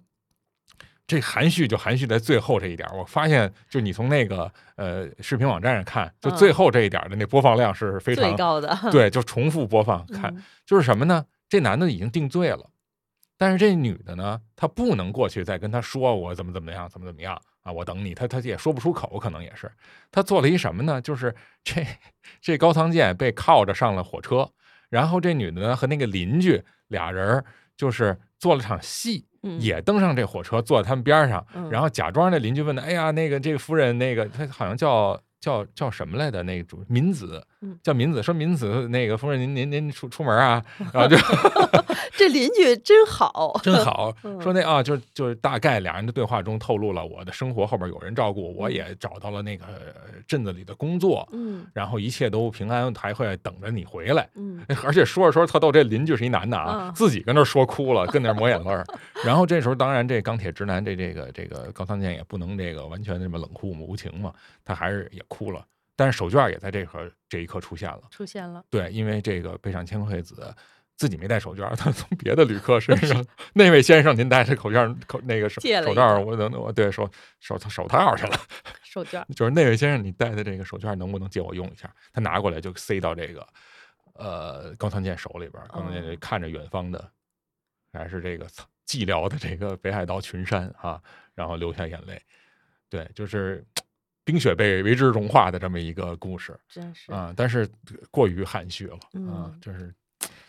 这含蓄就含蓄在最后这一点。我发现，就你从那个呃视频网站上看，就最后这一点的那播放量是非常高的。对，就重复播放看，就是什么呢？这男的已经定罪了。但是这女的呢，她不能过去再跟他说我怎么怎么样，怎么怎么样啊，我等你。她她也说不出口，可能也是。她做了一什么呢？就是这这高仓健被铐着上了火车，然后这女的呢和那个邻居俩人就是做了场戏，也登上这火车，坐在他们边上，然后假装那邻居问的，哎呀，那个这个夫人，那个她好像叫。叫叫什么来的？那个主民子，叫民子说民子那个夫人您您您出出门啊，[LAUGHS] 然后就 [LAUGHS] 这邻居真好。真好。说那啊就就是大概俩人的对话中透露了我的生活后边有人照顾，我也找到了那个镇子里的工作，嗯，然后一切都平安，还会等着你回来，嗯，[LAUGHS] 而且说着说着特逗，这邻居是一男的啊，自己跟那说哭了，跟那抹眼泪儿，然后这时候当然这钢铁直男这这个这个高仓健也不能这个完全这么冷酷无情嘛，他还是也。哭了，但是手绢也在这刻这一刻出现了，出现了。对，因为这个背上千惠子自己没带手绢，他从别的旅客身 [LAUGHS] 上，那位先生您带着口绢口那个手手罩，我等我对手手手套去了，[LAUGHS] 手绢就是那位先生你带的这个手绢能不能借我用一下？他拿过来就塞到这个呃高仓健手里边，高仓健看着远方的还是这个寂寥的这个北海道群山啊，然后流下眼泪。对，就是。冰雪被为之融化的这么一个故事，真是啊，但是过于含蓄了啊，就是，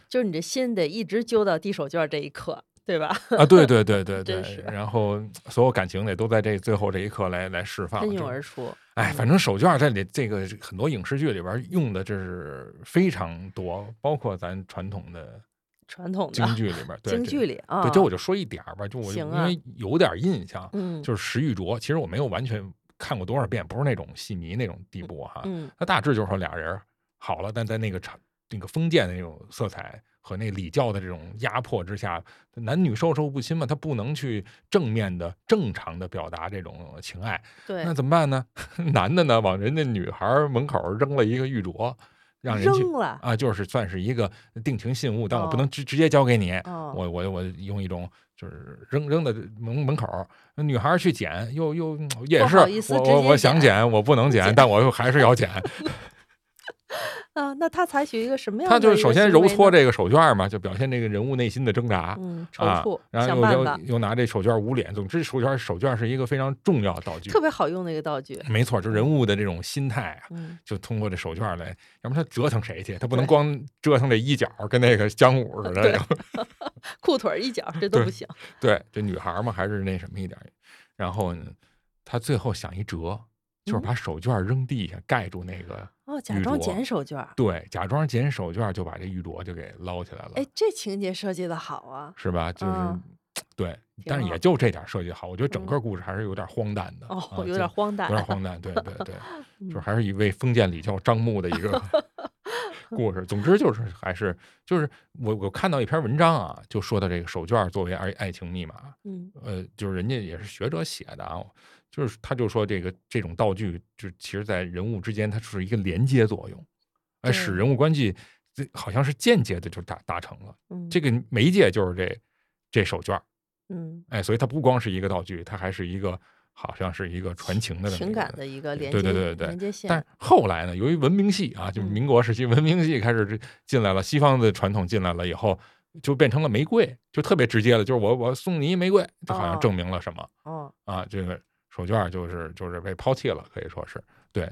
就是你这心得一直揪到递手绢这一刻，对吧？啊，对对对对 [LAUGHS] 对，然后所有感情得都在这最后这一刻来来释放，喷涌而出。哎，反正手绢在里这个很多影视剧里边用的这是非常多，包括咱传统的传统京剧里边，[LAUGHS] 京剧里啊，对，这我就说一点吧，就我因为有点印象，嗯，就是石玉镯，其实我没有完全。看过多少遍，不是那种戏迷那种地步哈。嗯，他大致就是说俩人好了，但在那个场那个封建的那种色彩和那礼教的这种压迫之下，男女授受不亲嘛，他不能去正面的正常的表达这种情爱。对，那怎么办呢？[LAUGHS] 男的呢，往人家女孩门口扔了一个玉镯，让人扔了啊，就是算是一个定情信物，但我不能直直接交给你，我我我用一种。就是扔扔在门门口，女孩去捡，又又也是我我我想捡，我不能捡，但我又还是要捡。[LAUGHS] 啊，[LAUGHS] 那他采取一个什么样的？他就是首先揉搓这个手绢嘛，就表现这个人物内心的挣扎，嗯，踌躇，然后又又又拿这手绢捂脸。总之，手绢手绢是一个非常重要的道具，特别好用的一个道具。没错，就人物的这种心态啊，就通过这手绢来，要不然他折腾谁去？他不能光折腾这一角，跟那个姜武似的，[LAUGHS] 裤腿一角这都不行。对，这女孩嘛，还是那什么一点。然后呢，他最后想一辙。就是把手绢扔地下盖住那个哦，假装捡手绢。对，假装捡手绢就把这玉镯就给捞起来了。哎，这情节设计的好啊，是吧？就是 [TSK] 对，但是也就这点设计好，我觉得整个故事还是有点荒诞的。哦，有点荒诞，有点荒诞。对对对，[LAUGHS] 就是还是一位封建礼教张牧的一个。[LAUGHS] 故事，总之就是还是就是我我看到一篇文章啊，就说到这个手绢作为爱爱情密码，嗯，呃，就是人家也是学者写的啊，就是他就说这个这种道具，就其实在人物之间它是一个连接作用，哎，使人物关系这好像是间接的就达达成了，嗯，这个媒介就是这这手绢，嗯，哎，所以它不光是一个道具，它还是一个。好像是一个传情的情感的一个连接，对对对对。但是后来呢，由于文明系啊，就是民国时期文明系开始进来了，西方的传统进来了以后，就变成了玫瑰，就特别直接了，就是我我送你一玫瑰，就好像证明了什么。哦啊，这个手绢就是就是被抛弃了，可以说是对。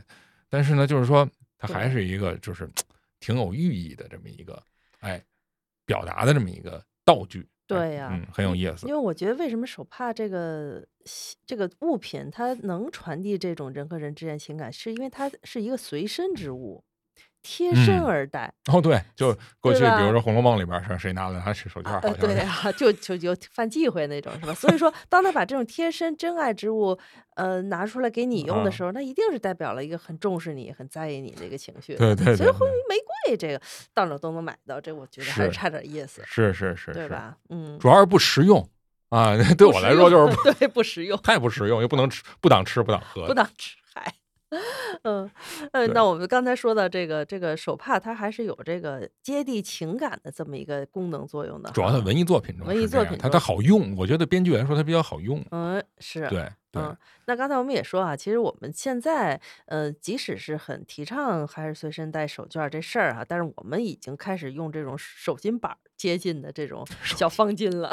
但是呢，就是说它还是一个就是 [TSK] 挺有寓意的这么一个哎表达的这么一个道具。对呀，嗯，很有意思。因为我觉得，为什么手帕这个这个物品，它能传递这种人和人之间情感，是因为它是一个随身之物。贴身而戴哦，对，就过去，比如说《红楼梦》里边是谁拿了他是手绢，好像对啊，就就就犯忌讳那种，是吧？所以说，[LAUGHS] 当他把这种贴身真爱之物，呃，拿出来给你用的时候，那一定是代表了一个很重视你、很在意你的一个情绪。对对。所以，玫瑰这个到哪都能买到，这我觉得还是差点意思。是是是，对吧？嗯，主要是不实用啊，[LAUGHS] 对我来说就是 [LAUGHS] 对不实用，太不实用，又不能吃，不当吃，不当喝，不当吃，嗨。嗯，呃，那我们刚才说到这个这个手帕，它还是有这个接地情感的这么一个功能作用的。主要在文艺作品中，文艺作品它它好用，我觉得编剧来说它比较好用。嗯，是对。嗯，那刚才我们也说啊，其实我们现在，呃，即使是很提倡还是随身带手绢这事儿啊，但是我们已经开始用这种手巾板接近的这种小方巾了，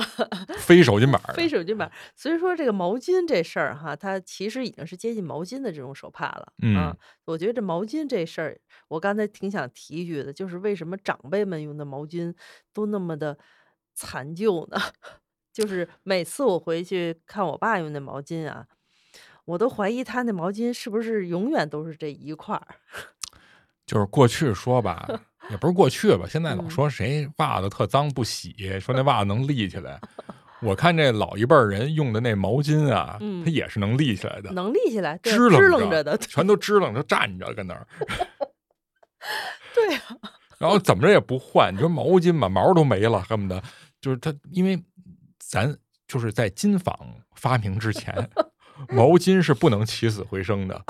非手巾板，[LAUGHS] 非手巾板。所以说这个毛巾这事儿哈，它其实已经是接近毛巾的这种手帕了。嗯，我觉得这毛巾这事儿，我刚才挺想提一句的，就是为什么长辈们用的毛巾都那么的残旧呢？就是每次我回去看我爸用那毛巾啊，我都怀疑他那毛巾是不是永远都是这一块儿。就是过去说吧，[LAUGHS] 也不是过去吧，现在老说谁袜子特脏不洗，说那袜子能立起来。我看这老一辈人用的那毛巾啊，它也是能立起来的，能立起来，支棱着的，全都支棱着站着跟那儿。[LAUGHS] 对呀，然后怎么着也不换，你说毛巾吧，毛都没了，恨不得就是它，因为。咱就是在金纺发明之前，毛巾是不能起死回生的，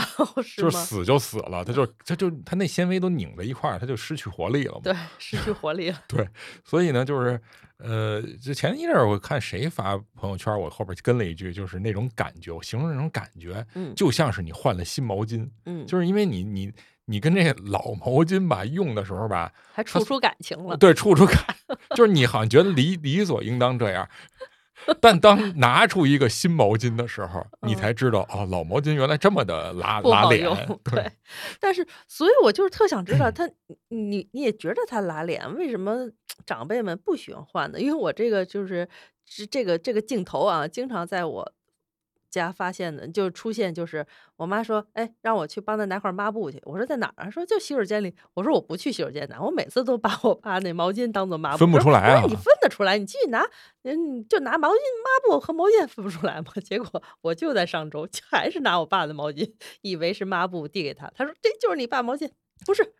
就是死就死了，它就它就它那纤维都拧在一块儿，它就失去活力了嘛。对，失去活力了。[LAUGHS] 对，所以呢，就是呃，就前一阵儿我看谁发朋友圈，我后边跟了一句，就是那种感觉，我形容那种感觉，嗯，就像是你换了新毛巾，嗯，就是因为你你你跟这老毛巾吧用的时候吧，还处出感情了，对，处出感，就是你好像觉得理理所应当这样。[LAUGHS] 但当拿出一个新毛巾的时候，你才知道哦，老毛巾原来这么的拉拉脸。对，但是所以，我就是特想知道，他你你也觉得他拉脸，为什么长辈们不喜欢换呢？因为我这个就是这个这个镜头啊，经常在我。家发现的就出现，就是我妈说：“哎，让我去帮她拿块抹布去。”我说：“在哪儿啊？”说：“就洗手间里。”我说：“我不去洗手间拿，我每次都把我爸那毛巾当做抹布。”分不出来啊！你分得出来？你继续拿，嗯，就拿毛巾、抹布和毛巾分不出来吗？[LAUGHS] 结果我就在上周还是拿我爸的毛巾，以为是抹布递给他，他说：“这就是你爸毛巾，不是。”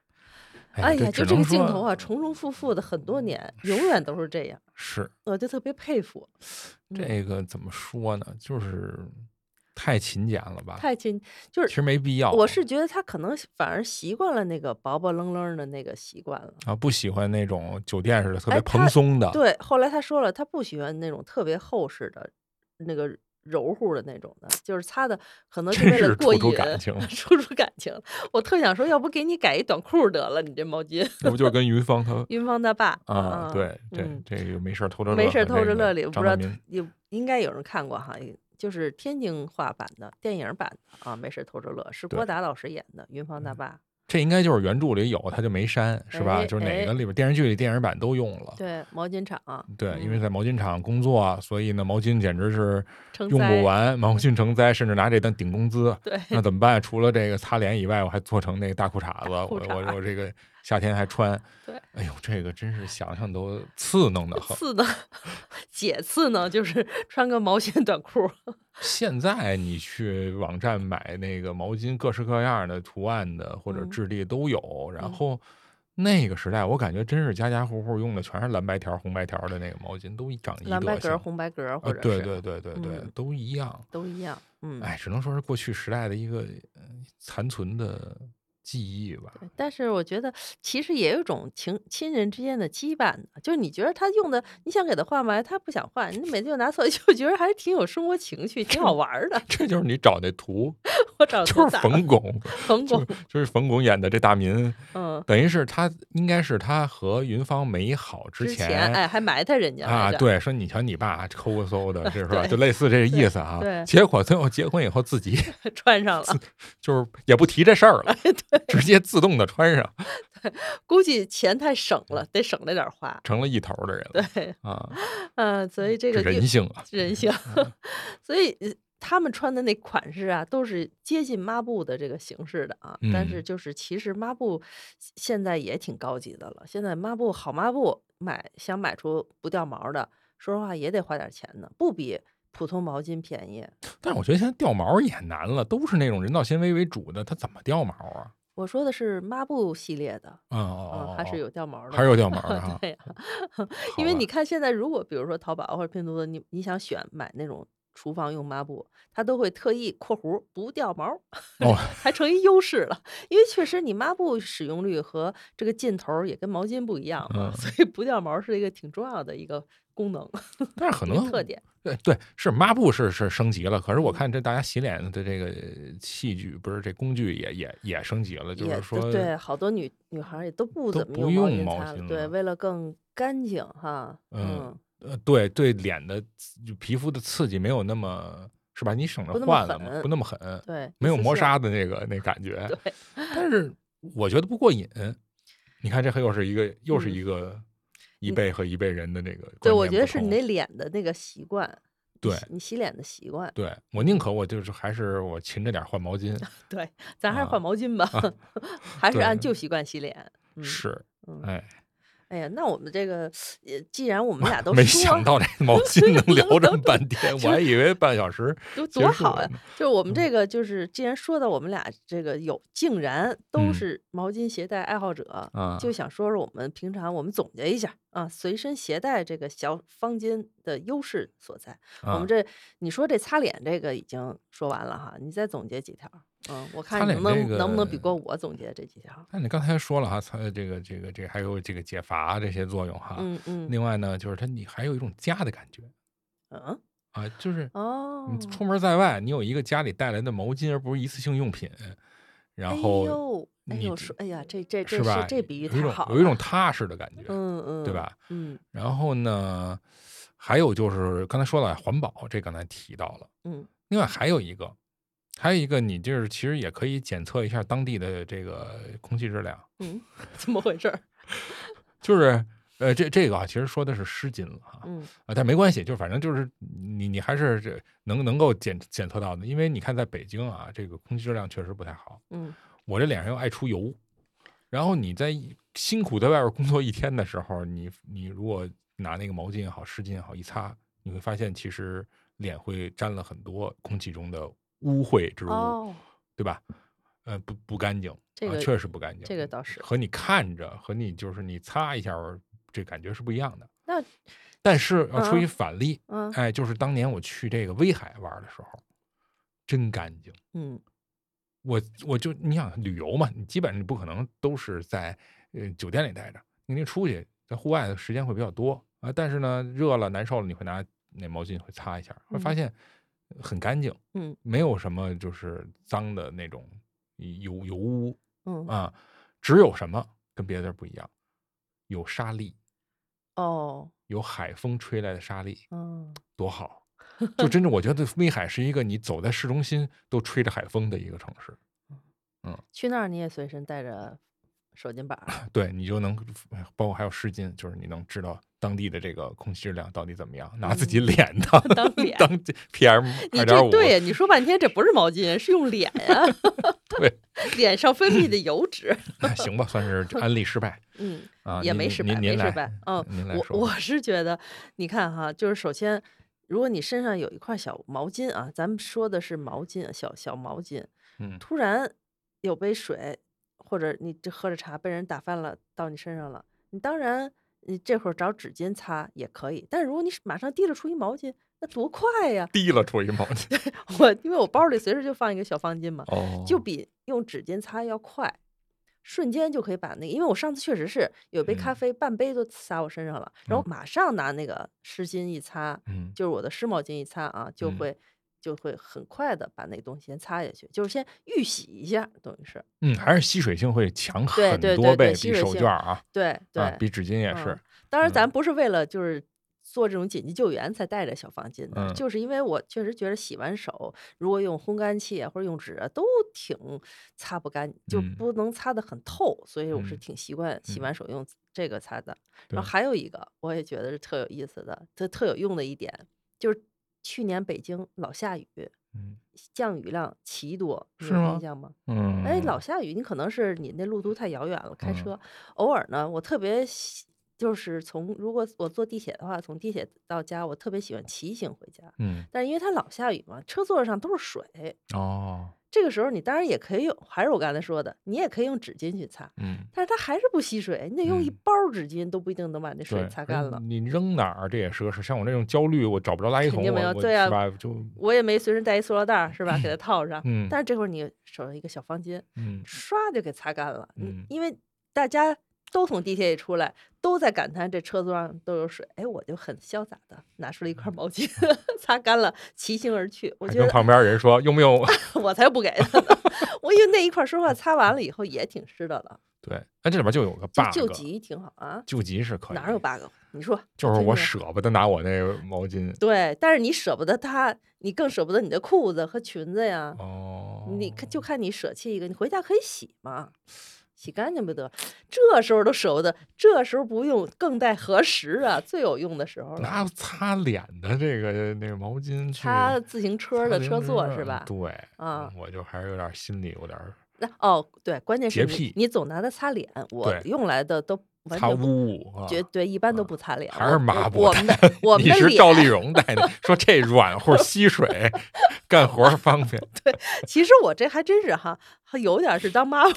哎呀，就这个镜头啊，重重复复的很多年，永远都是这样。是，我就特别佩服。这个怎么说呢？就是太勤俭了吧？太勤，就是其实没必要。我是觉得他可能反而习惯了那个薄薄愣愣的那个习惯了啊，不喜欢那种酒店似的特别蓬松的。对，后来他说了，他不喜欢那种特别厚实的那个。柔乎的那种的，就是擦的，可能是为了过瘾，处出感情，处出感情。我特想说，要不给你改一短裤得了，你这毛巾。那不就跟云芳他 [LAUGHS] 云芳他爸啊？对，这这个没事偷着乐，没事偷着乐里，不知道有应该有人看过哈，就是天津话版的电影版的啊，没事偷着乐，是郭达老师演的，云芳他爸。这应该就是原著里有，他就没删，是吧？哎就是哪个哎里边电视剧里电影版都用了。对，毛巾厂，对，因为嗯在毛巾厂工作，所以呢，毛巾简直是用不完，毛巾成灾，甚至拿这当顶工资。对，那怎么办？除了这个擦脸以外，我还做成那个大裤衩子，我我我这个夏天还穿。对，哎呦，这个真是想想都刺挠的很。刺的，解刺呢就是穿个毛线短裤，[LAUGHS] 现在你去网站买那个毛巾，各式各样的图案的或者嗯质地都有。然嗯后那个时代，我感觉真是家家户户用的全是蓝白条、红白条的那个毛巾，都长一蓝白格。红白格，或者是对对对对，嗯都一样。都一样，嗯，哎，只能说是过去时代的一个呃残存的记忆吧。但是我觉得其实也有一种情亲人之间的羁绊的，就是你觉得他用的，你想给他换吧，他不想换，你每次就拿错，[LAUGHS] 就觉得还挺有生活情趣，挺好玩儿的。这就是你找那图，[LAUGHS] 我找就是冯巩，冯 [LAUGHS] 巩，就是冯巩演的这大民，嗯，等于是他应该是他和云芳没好之之前哎还埋汰人家啊，来着，对，说你瞧你爸抠抠搜的，是吧？对就类似这个意思啊。对结果最后结婚以后，自己穿上了，就是也不提这事儿了，对，[LAUGHS] 直接自动的穿上，[LAUGHS] 对估计钱太省了，得省着点花。成了一头的人了对，啊！[LAUGHS] 嗯，所以这个人性啊，人性，所以呃他们穿的那款式啊，都是接近抹布的这个形式的啊。但是嗯就是其实抹布现在也挺高级的了，现在抹布好抹布买想买出不掉毛的，说实话也得花点钱呢，不比普通毛巾便宜。但是我觉得现在掉毛也难了，都是那种人造纤维为主的，它怎么掉毛啊？我说的是抹布系列的，嗯哦嗯，哦，还是哦有掉毛的，还是有掉毛的哈。[LAUGHS] 对因为你看现在，如果比如说淘宝或者拼多多，你你想选买那种厨房用抹布，它都会特意（括弧不掉毛），哦 [LAUGHS] 还成一优势了。因为确实你抹布使用率和这个劲头也跟毛巾不一样嘛，[LAUGHS] 嗯所以不掉毛是一个挺重要的一个功能，但是可能特点。对对，是抹布是是升级了，可是我嗯看这大家洗脸的这个器具不是这工具也也也升级了，就是说对，好多女女孩也都不怎么用毛巾擦了，对，为了更干净哈，嗯呃对对脸的皮肤的刺激没有那么是吧？你省着换了嘛，不那么狠，对，没有磨砂的那个那感觉。对，但是我觉得不过瘾。你看，这又是一个又是嗯一个一辈和一辈人的那个对，我觉得是你那脸的那个习惯，对你洗脸的习惯。对我宁可我就是还是我勤着点换毛巾，对，咱还是啊换毛巾吧，还是按旧习惯洗脸。嗯，是嗯，哎，哎呀，那我们这个，呃，既然我们俩 [LAUGHS] 都没想到这 [LAUGHS] 毛巾能聊这么半天，[LAUGHS] 我还以为半小时多多好呀！就是我们嗯这个，就是既然说到我们俩这个有，竟然都嗯。是毛巾携带爱好者，嗯就想说说我们平常我们总结一下啊，随身携带这个小方巾的优势所在。我啊们这你说这擦脸这个已经说完了哈，你再总结几条？嗯，我看擦你能这不能能不能比过我总结这几条？那你刚才说了哈，擦这个这个这个还有这个解乏这些作用哈。嗯嗯另外呢，就是它你还有一种家的感觉嗯，啊，就是哦，你出门在外，你有一个家里带来的毛巾，而不是一次性用品，然后哎呦，哎你呦，说，哎呀，这这这是吧？这比喻有一种太好，有一种踏实的感觉，嗯嗯，对吧？嗯然后呢，还有就是刚才说了环保，这刚才提到了。嗯另外还有一个，还有一个，你就是其实也可以检测一下当地的这个空气质量，嗯，[LAUGHS] 怎么回事儿？[LAUGHS] 就是呃，这这个啊，其实说的是湿巾了哈，嗯啊，但没关系，就反正就是你你还是这能能够检检测到的，因为你看在北京啊，这个空气质量确实不太好，嗯我这脸上又爱出油，然后你在辛苦在外边工作一天的时候，你你如果拿那个毛巾也好，湿巾也好一擦，你会发现其实脸会沾了很多空气中的污秽之物，哦，对吧？呃，不不干净，啊这个确实不干净。这个倒是和你看着和你就是你擦一下儿，这感觉是不一样的。那但是要出一嗯反例，嗯哎，就是当年我去这个威海玩的时候，真干净。嗯我我就你想旅游嘛，你基本上你不可能都是在呃酒店里待着，你得出去在户外的时间会比较多啊。但是呢，热了难受了，你会拿那毛巾会擦一下，会发嗯现很干净，嗯没有什么就是脏的那种油油污嗯啊。只有什么跟别的地儿不一样，有沙粒，哦有海风吹来的沙粒，嗯多好！[LAUGHS] 就真正我觉得威海是一个你走在市中心都吹着海风的一个城市。嗯，去那儿你也随身带着手巾板儿，[LAUGHS] 对你就能包括还有湿巾，就是你能知道当地的这个空气质量到底怎么样，拿自己嗯脸当当脸当 [LAUGHS] PM 你二点五，这对呀，你说半天这不是毛巾，是用脸呀，[LAUGHS] 对，脸上分泌的油脂，哎行吧，算是安利失败嗯。啊，也没失败，没失败。嗯，您来说我我是觉得，你看哈，就是首先，如果你身上有一块小毛巾啊，咱们说的是毛巾啊，小小毛巾，嗯突然有杯水，或者你这喝着茶被人打翻了到你身上了，你当然你这会儿找纸巾擦也可以，但是如果你马上提了出一毛巾，那多快呀！滴了出一毛巾，[LAUGHS] 我因为我包里随时就放一个小方巾嘛，哦，就比用纸巾擦要快，瞬间就可以把那个，因为我上次确实是有杯咖嗯。啡，半杯都洒我身上了，然后嗯。马上拿那个湿巾一擦，嗯。就是我的湿毛巾一擦啊，就嗯。会就会很快的把那东西先擦下去，就是先预洗一下，等于是。嗯，还是吸水性会强很多倍，比手绢啊对对，啊，比纸巾也嗯。是，当然，嗯。咱不是为了就是做这种紧急救援才带着小方巾的，嗯。就是因为我确实觉得洗完手，如果用烘干器啊或者用纸啊，都挺擦不干，就嗯。不能擦得很透，所以我是嗯挺习惯洗嗯。完手用这个擦的。然后还有一个，我也觉得是特有意思的，特特有用的一点，就是去年北京老下雨，嗯降雨量奇多，你有是吗印象吗？嗯，哎，老下雨，你可能是你那路途太遥远了，开嗯车。偶尔呢，我特别喜，就是从如果我坐地铁的话，从地铁到家，我特别喜欢骑行回家。嗯但是因为它老下雨嘛，车座上都是水，哦，这个时候你当然也可以用，还是我刚才说的，你也可以用纸巾去擦，嗯。但是它还是不吸水，你得用一嗯包纸巾都不一定能把那水，擦干了。你扔哪儿这也是个事。像我这种焦虑，我找不着垃圾桶，我我对啊是吧？就我也没随身带一塑料袋儿，是吧？给它 [CLEARS THROAT] 套上。嗯但是这会儿你手上一个小方巾，嗯唰就给擦干了。嗯嗯，因为大家都从地铁里出来，都在感叹这车座上都有水，哎，我就很潇洒的拿出了一块毛巾，[LAUGHS] 擦干了，骑行而去。我觉得旁边人说用不用？[LAUGHS] 我才不给他呢，[LAUGHS] 我以为那一块说话擦完了以后也挺湿的了，对，那，这里边就有个 bug，救急挺好啊。救急是可以，哪有 bug？你说，就是我舍不得拿我那毛巾对，但是你舍不得它，你更舍不得你的裤子和裙子呀。哦，你看，就看你舍弃一个，你回家可以洗嘛，洗干净不得。这时候都舍不得，这时候不用，更待何时啊？[LAUGHS] 最有用的时候了。拿擦脸的这个那个毛巾去擦自行车的车座是吧？对，啊，我就还是有点心里有点那哦，对，关键是你你总拿它擦脸，我用来的都完擦全不。污啊，绝对一般都不擦脸，还是抹布我我们的我们你的脸，是赵丽蓉带的，说这软乎吸水，干活方便，[LAUGHS] 对其实我这还真是哈，还有点是当妈妈，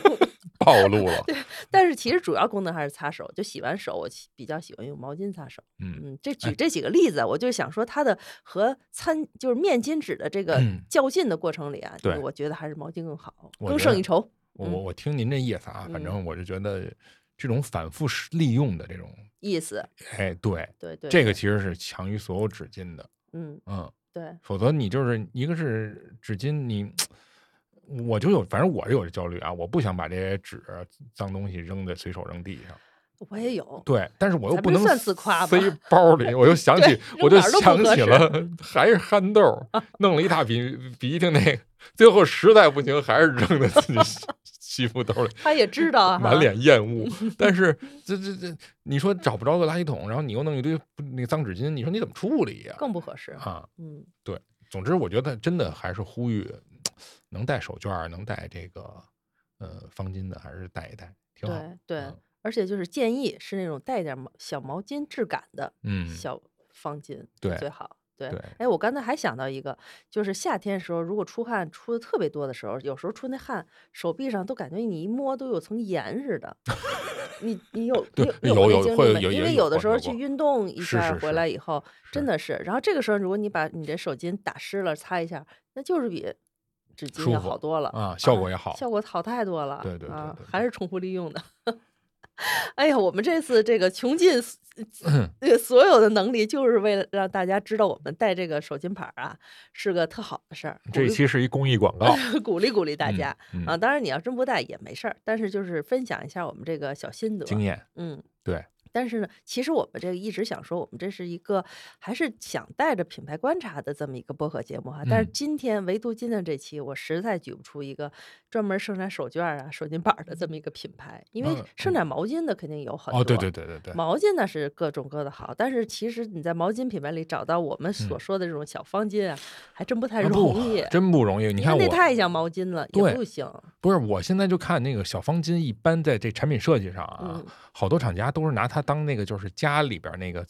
[LAUGHS] 暴露了。[LAUGHS] 对但是其实主要功能还是擦手。就洗完手，我比较喜欢用毛巾擦手。嗯嗯，这哎举这几个例子，我就想说它的和餐就是面巾纸的这个嗯较劲的过程里啊，对我觉得还是毛巾更好，更胜一筹。我我我听您这意思啊，反嗯正我就觉得这种反复使利用的这种，意思，哎，对，对对，这个其实是强于所有纸巾的，嗯，嗯，对，否则你就是一个是纸巾，你我就有，反正我是有这焦虑啊，我不想把这些纸脏东西扔在随手扔地上。我也有。对，但是我又不能算自夸吗塞包里，我又想起，我就想 [LAUGHS] 起了，还是憨豆 [LAUGHS] 弄了一大笔鼻涕，那个最后实在不行，还是扔在自己西西服兜里，他也知道啊，满脸厌恶。[LAUGHS] 但是这这这，你说找不着个垃圾桶，然后你又弄一堆那个脏纸巾，你说你怎么处理呀？更不合适。啊，嗯，对总之，我觉得真的还是呼吁，能带手绢儿、能带这个呃方巾的，还是带一带，挺好。对对嗯，而且就是建议是那种带点毛小毛巾质感的嗯，小方巾对最好。对对，哎，我刚才还想到一个，就是夏天的时候，如果出汗出的特别多的时候，有时候出那汗，手臂上都感觉你一摸都有层盐似的。[LAUGHS] 你你有你有有有？因为有的时候去运动一下回来以后，真的是，然后这个时候如果你把你的手巾打湿了擦一下，那就是比纸巾也好多了啊效果也好效果好太多了。对对对还是重复利用的。[LAUGHS] 哎呀，我们这次这个穷尽所这 [LAUGHS] 个所有的能力，就是为了让大家知道我们带这个手巾牌儿啊是个特好的事儿，这一期是一公益广告，[LAUGHS] 鼓励鼓励大嗯家、嗯啊。当然你要真不带也没事儿，但是就是分享一下我们这个小心得。经验。嗯，对。但是呢，其实我们这个一直想说，我们这是一个还是想带着品牌观察的这么一个播客节目哈。但是嗯今天唯独今天这期，我实在举不出一个专门生产手绢啊、手巾板的这么一个品牌。因为生产毛巾的肯定有很多，哦，对对对对对，毛巾呢是各种各的好，但是其实你在毛巾品牌里找到我们所说的这种小方巾啊，还真不太容易，真不容易。你看那太像毛巾了，也不行。不是，我现在就看那个小方巾，一般在这产品设计上啊，好多厂家都是拿它当那个就是家里边那个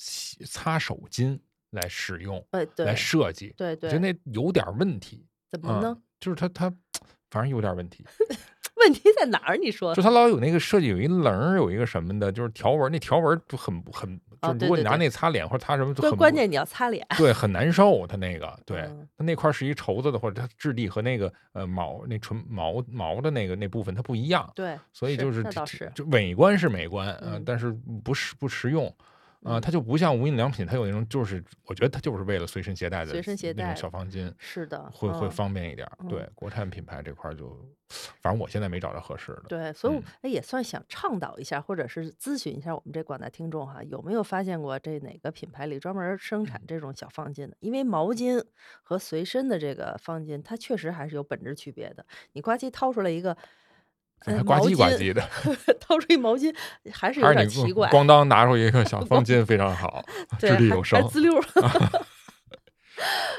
擦手巾来使用，哎，对，来设计，对对，我觉得那有点问题。怎么呢？就是它它。反正有点问题，[LAUGHS] 问题在哪儿？你说，就他老有那个设计，有一棱，有一个什么的，就是条纹，那条纹就很很，就如果你拿那擦脸或者擦什么，关关键你要擦脸，对，很难受。它那个，对，它那块是一绸子的，或者它质地和那个呃毛那纯毛毛的那个那部分它不一样，对，所以就是是就美观是美观，嗯，但是不实不实用。啊，它就不像无印良品，它有那种，就是我觉得它就是为了随身携带的随身携带小方巾，是的，会会方便一点。对，国产品牌这块就，反正我现在没找着合适的。对，所以哎，也算想倡导一下，或者是咨询一下我们这广大听众哈，有没有发现过这哪个品牌里专门生产这种小方巾的？因为毛巾和随身的这个方巾，它确实还是有本质区别的。你呱唧掏出来一个。呱唧呱唧的，[LAUGHS] 掏出一毛巾，还是有点奇怪。咣当拿出一个小方巾，非常好，[LAUGHS] 掷地有声，滋溜。[LAUGHS]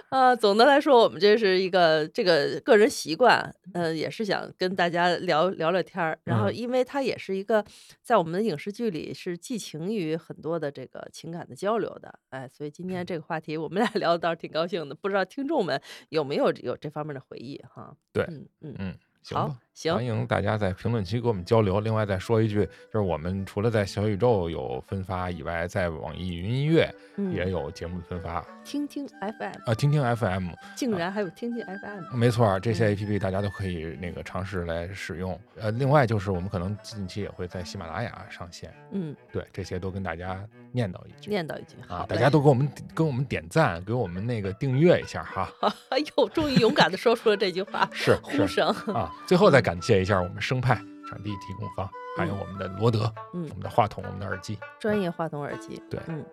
啊，总的来说，我们这是一个这个个人习惯，嗯，也是想跟大家聊聊聊天儿。然后，因为它也是一个在我们的影视剧里是寄情于很多的这个情感的交流的，哎，所以今天这个话题我们俩聊的倒是挺高兴的。不知道听众们有没有有这方面的回忆哈？对，嗯嗯嗯。好，行，欢迎大家在评论区跟我们交流。另外再说一句，就是我们除了在小宇宙有分发以外，在网易云音乐也有节目的分发。听听 FM 啊，听听 FM，竟然还有听听 FM，没错，这些 APP 大家都可以那个尝试来使用。呃，另外就是我们可能近期也会在喜马拉雅上线。嗯，对，这些都跟大家念叨一句，念叨一句啊，大家都给我们给我们点赞，给我们那个订阅一下哈。[LAUGHS] 哎呦，终于勇敢的说出了这句话，是呼声啊。最后再 [LAUGHS] 感谢一下我们生派场地提供方，还有我们的罗德，嗯，我们的话筒，我们的耳机，专业话筒耳机，对，嗯，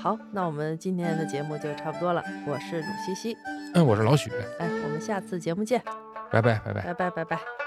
好，那我们今天的节目就差不多了。我是鲁西西，嗯，我是老许，哎，我们下次节目见，拜拜，拜拜，拜拜，拜拜。